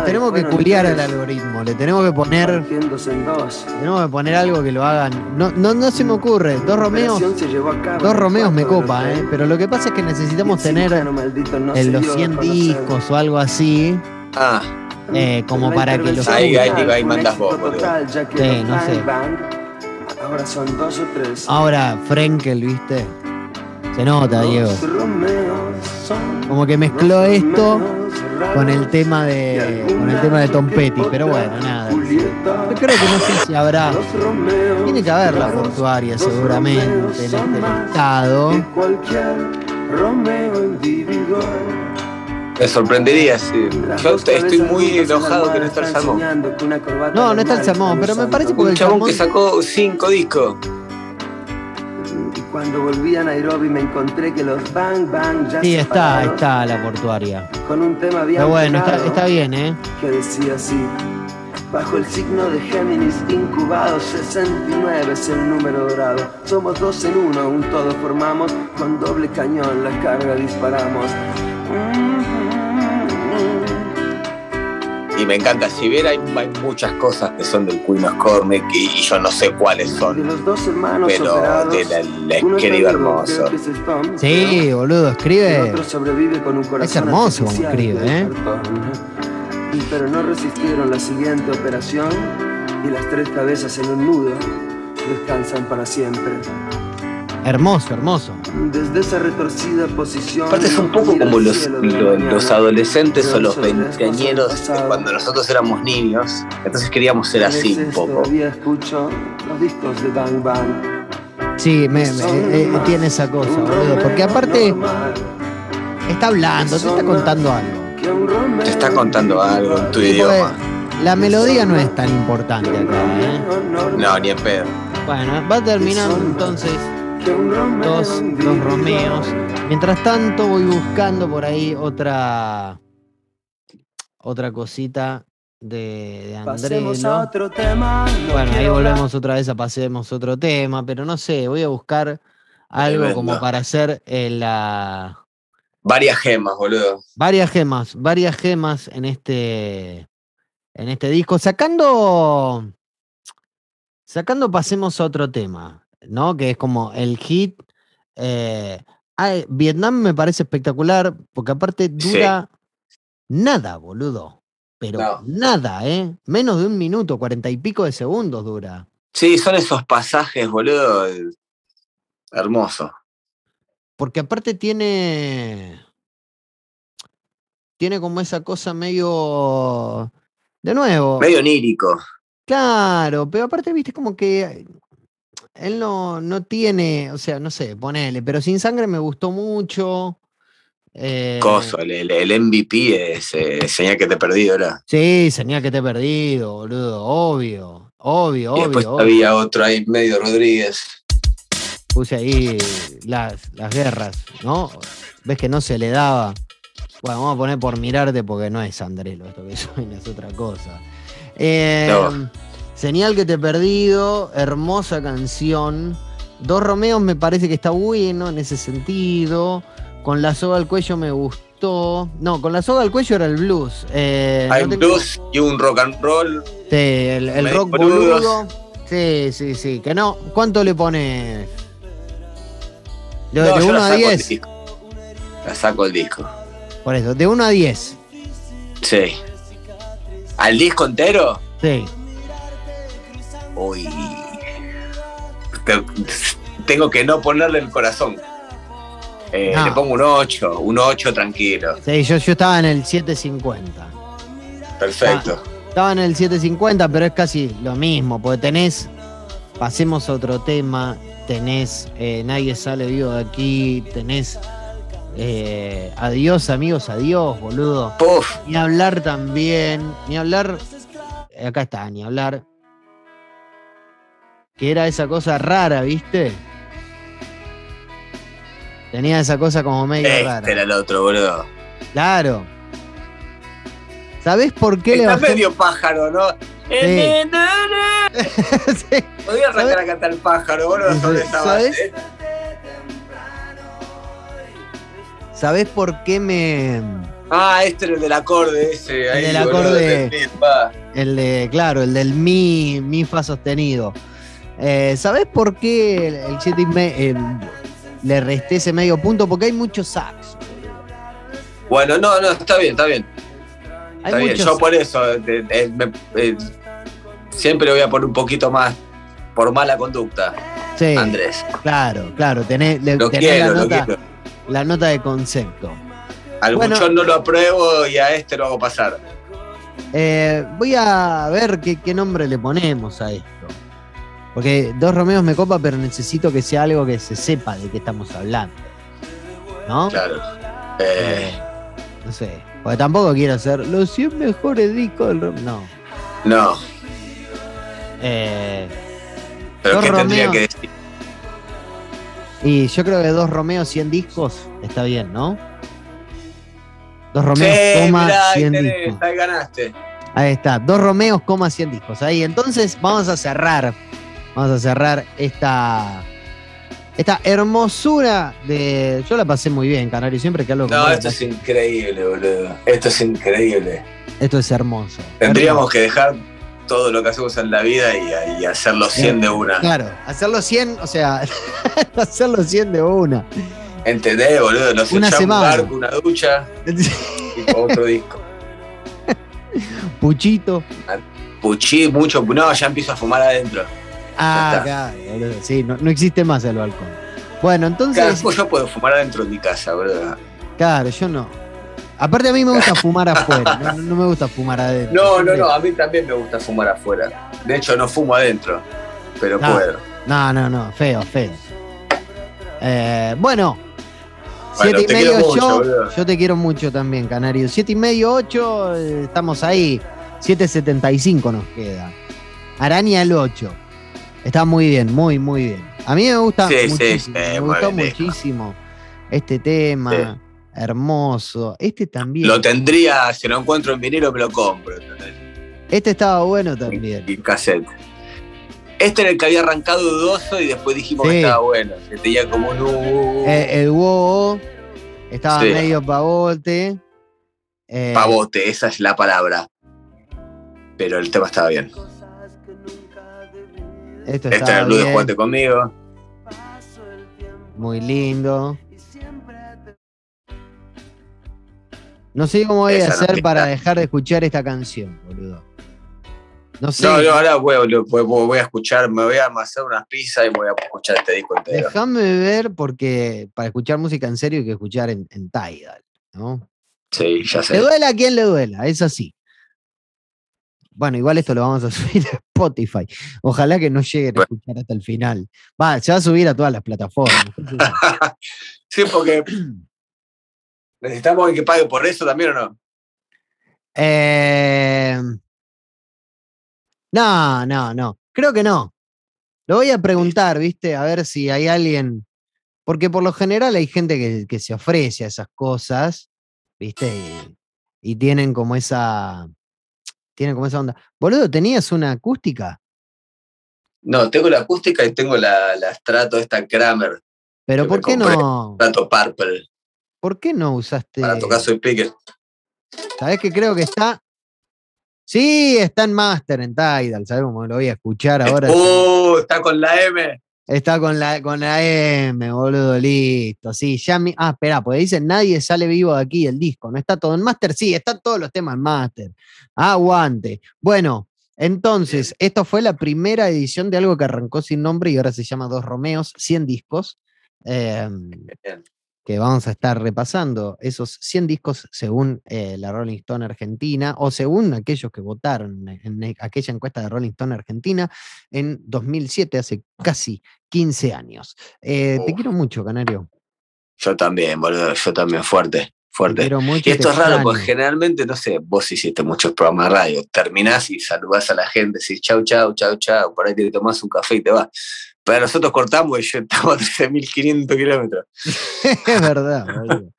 Tenemos que culiar al algoritmo. Le tenemos que poner. Tenemos que poner algo que lo hagan. No, no, no se me ocurre. Dos Romeos. Dos Romeos me copa, ¿eh? Pero lo que pasa es que necesitamos tener en los dio a 100 conocer. discos o algo así. Ah, eh, como para que los Ahí, ahí, ahí mandas vos, no sé. Ahora son dos o tres. Ahora, Frenkel, ¿viste? Se nota, Diego. Romeos Como que mezcló esto con el tema de. con el tema de Tom Petty, pero bueno, nada. Yo creo que no sé si habrá. Tiene que haber la portuaria seguramente en este listado. me sorprendería, sí. Yo estoy muy enojado que no está el salmón. No, no está el salmón, pero me parece porque Un el chabón que sacó cinco discos. Cuando volví a Nairobi me encontré que los Bang Bang ya Sí, está, está la portuaria. Con un tema bien Pero bueno, está, está bien, ¿eh? que decía así. Bajo el signo de Géminis incubado, 69 es el número dorado. Somos dos en uno, un todo formamos. Con doble cañón la carga disparamos. Y me encanta, si bien hay, hay muchas cosas que son del Queen of Cormac y, y yo no sé cuáles De son, los dos hermanos pero operados, de la, la vivo, hermoso. es Stone, Sí, boludo, escribe. otro sobrevive con un corazón hermoso como escribe, de ¿eh? Y Pero no resistieron la siguiente operación y las tres cabezas en un nudo descansan para siempre. Hermoso, hermoso. Desde esa retorcida posición. Aparte es un poco como los, los adolescentes o los veinteañeros cuando nosotros éramos niños. Entonces queríamos ser así un poco. Todavía escucho los discos de Bang Bang. Sí, me, me- eh, eh, tiene esa cosa, boludo. Porque aparte está hablando, te está contando algo. Te está contando algo en tu Sí, idioma. La melodía no es tan importante acá, ¿eh? No, ni en pedo. Bueno, va terminando entonces dos, dos. Romeos. Mientras tanto voy buscando por ahí otra otra cosita de, de Pasemos a otro tema. no Bueno, ahí volvemos otra vez a pasemos otro tema, pero no sé, voy a buscar algo Tremendo. como para hacer eh, la Varias gemas, boludo. varias gemas, varias gemas en este en este disco, sacando sacando pasemos a otro tema, ¿no? Que es como el hit. eh, ay, Vietnam me parece espectacular porque aparte Sí. dura nada, boludo. Pero No. nada, ¿eh? Menos de un minuto, cuarenta y pico de segundos dura. Sí, son esos pasajes, boludo. Hermoso. Porque aparte tiene. Tiene como esa cosa medio. De nuevo. Medio onírico. Claro, pero aparte, viste, como que. Él no, no tiene. O sea, no sé, ponele. Pero sin sangre me gustó mucho. eh, Coso, el, el- MVP es eh, señal que te perdí ahora. Sí, señal que te he perdido, boludo. Obvio. Obvio, Y después obvio. obvio. había otro ahí, medio Rodríguez. puse ahí las, las guerras, ¿no? Ves que no se le daba. Bueno, vamos a poner por mirarte porque no es Andrelo esto que suena, es otra cosa. Eh, No. Señal que te he perdido, hermosa canción. Dos Romeos me parece que está bueno en ese sentido. Con la soga al cuello me gustó. No, con la soga al cuello era el blues. Eh, Hay no tengo- blues y un rock and roll. Sí, el, el rock boludo. Sí, sí, sí. Que no. ¿Cuánto le pones? De, No, de yo 1 la a saco el 10. disco. La saco el disco. Por eso, de 1 a 10. Sí. ¿Al disco entero? Sí. Te- tengo que no ponerle el corazón. Eh, No. Le pongo un 8, un 8 tranquilo. Sí, yo, yo estaba en el 750. Perfecto. Estaba en el 750, pero es casi lo mismo, porque tenés, pasemos a otro tema, tenés eh, Nadie sale vivo de aquí, tenés eh, Adiós amigos, adiós, boludo. Ni hablar también, ni hablar, acá está, ni hablar, que era esa cosa rara, ¿viste? Tenía esa cosa como medio este rara. era el otro, boludo. Claro. ¿Sabés por qué le Está bajé? medio pájaro, ¿no? Sí. Podría arrancar ¿Sabes? a cantar el pájaro, boludo, sobre esa ¿Sabes? base. ¿Sabés por qué me. Ah, este era el del acorde ese. ahí, del acorde. El de, claro, el del mi, mi fa sostenido. Eh, ¿Sabés por qué el, el me- el- le resté ese medio punto? Porque hay mucho sax. Bueno, no, no, está bien, está bien. Hay Está bien. Yo por eso eh, eh, me- eh, siempre voy a poner un poquito más por mala conducta, Sí, Andrés. claro, claro. Tenés, le- Lo tenés quiero, la, nota, quiero. la nota de concepto. Al Bueno. buchón no lo apruebo y a este lo hago pasar. Eh, voy a ver qué, qué nombre le ponemos a esto. Porque Dos Romeos me copa, pero necesito que sea algo que se sepa de qué estamos hablando. ¿No? Claro. Eh, no sé. Porque tampoco quiero hacer los 100 mejores discos del rock. No. no, Eh, pero ¿qué tendría Romeo. que decir? y yo creo que Dos Romeos 100 discos está bien, ¿no? Dos Romeos, Sí, coma, mirá, ahí 100 tenés, discos. ahí ganaste. Ahí está, dos Romeos, coma 100 discos. Ahí, entonces vamos a cerrar. Vamos a cerrar esta. Esta hermosura de. Yo la pasé muy bien, Canario. Siempre que hablo No, esto es increíble, boludo. Esto es increíble. esto es hermoso. Tendríamos que dejar todo lo que hacemos en la vida y, y hacerlo 100 de una. Claro, hacerlo 100, o sea, hacerlo 100 de una. ¿Entendés, boludo? Nos Una echamos semana. un barco, una ducha y otro disco. Puchito. Puchí mucho, no, ya empiezo a fumar adentro. Ah, claro. Sí, no, no existe más el balcón. Bueno, entonces, Claro, yo puedo fumar adentro de mi casa, boludo. claro, yo no. Aparte a mí me gusta fumar afuera, no, no me gusta fumar adentro. No, no, no, a mí también me gusta fumar afuera. De hecho, no fumo adentro, pero No. puedo. No, no, no, feo, feo. Eh, bueno, Bueno, siete y te medio mucho, yo, boludo. yo te quiero mucho también, Canario. Siete y medio, ocho, eh, estamos ahí. 7.75 nos queda. Araña el 8. Está muy bien, muy, muy bien. A mí me gusta Sí, muchísimo, sí, me gustó muchísimo este tema. Hermoso. Este también. Lo tendría, si lo encuentro en vinilo me lo compro. Este estaba bueno también. Y cassette. Este era el que había arrancado dudoso y después dijimos Sí. que estaba bueno. Que tenía como un... uh, Eh, el WoW estaba Sí. medio pavote. Eh, Pavote, esa es la palabra. Pero el tema estaba bien. Esto Este el blues de Jugate conmigo. muy lindo. No sé cómo voy a Esa hacer para dejar de escuchar esta canción, boludo. No sé. No, no, ahora voy, lo- voy- voy a escuchar, me voy a amasar unas pizzas y voy a escuchar este disco entero. Déjame ver porque para escuchar música en serio hay que escuchar en, en Tidal, ¿no? Sí, ya Le sé. duela a quien le duela, es así. Bueno, igual esto lo vamos a subir a Spotify. Ojalá que no lleguen a escuchar hasta el final. Va, se va a subir a todas las plataformas. sí, porque necesitamos que pague por eso también o no. Eh, no, no, no. Creo que no. Lo voy a preguntar, ¿viste? A ver si hay alguien. Porque por lo general hay gente que, que se ofrece a esas cosas, ¿viste? Y, y tienen como esa. Tienen como esa onda. Boludo, ¿tenías una acústica? No, tengo la acústica y tengo la, la Strato esta Kramer, Pero ¿por qué no? Strato Purple, ¿Por qué no usaste? para tocar su speaker. ¿Sabés que creo que está? Sí, está en Master, en Tidal, ¿sabés cómo lo voy a escuchar ahora? ¡Uh! Está con la M. Está con la, con la M, boludo, listo. Sí, ya mi. Ah, espera, porque dicen nadie sale vivo de aquí el disco. ¿No está todo en Master? Sí, están todos los temas en Master. Aguante. Bueno, Entonces, esto fue la primera edición de algo que arrancó sin nombre y ahora se llama Dos Romeos, 100 discos. em. Que vamos a estar repasando esos 100 discos según eh, la Rolling Stone Argentina o según aquellos que votaron en, en aquella encuesta de Rolling Stone Argentina en 2007, hace casi 15 años. Eh, te quiero mucho, Canario. Yo también, boludo, yo también, fuerte, Te fuerte. mucho. Y esto es raro, porque generalmente, no sé, vos hiciste muchos programas de radio, terminás y saludás a la gente, decís chau, chau, chau, chau, por ahí te tomás un café y te vas. Pero nosotros cortamos y yo estamos a 13.500 kilómetros. es verdad, boludo.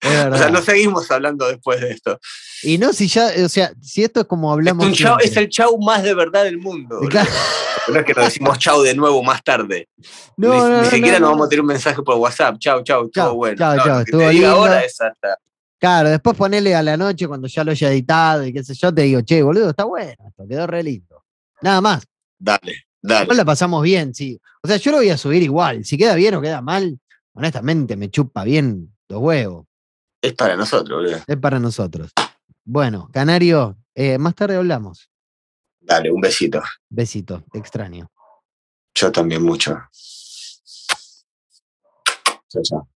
Es verdad. O sea, no seguimos hablando después de esto. Y no, si ya, o sea, si esto es como Es, hablamos. un chau- es el chau más de verdad del mundo. Claro. No es que nos decimos chau de nuevo más tarde. No, ni, no, ni no, siquiera no, nos no. vamos a tirar un mensaje por WhatsApp. Chau, chau, Chau, bueno. chau, chau, te diga ahora es hasta. Claro, después ponele a la noche cuando ya lo haya editado y qué sé yo, te digo, che, boludo, está bueno, esto quedó re lindo. Nada más. Dale, dale. La pasamos bien, sí. O sea, yo lo voy a subir igual. Si queda bien o queda mal, honestamente me chupa bien los huevos. Es para nosotros, boludo. Es para nosotros. Bueno, Canario, eh, más tarde hablamos. Dale, un besito. Besito, te extraño. Yo también mucho. Chao, chao.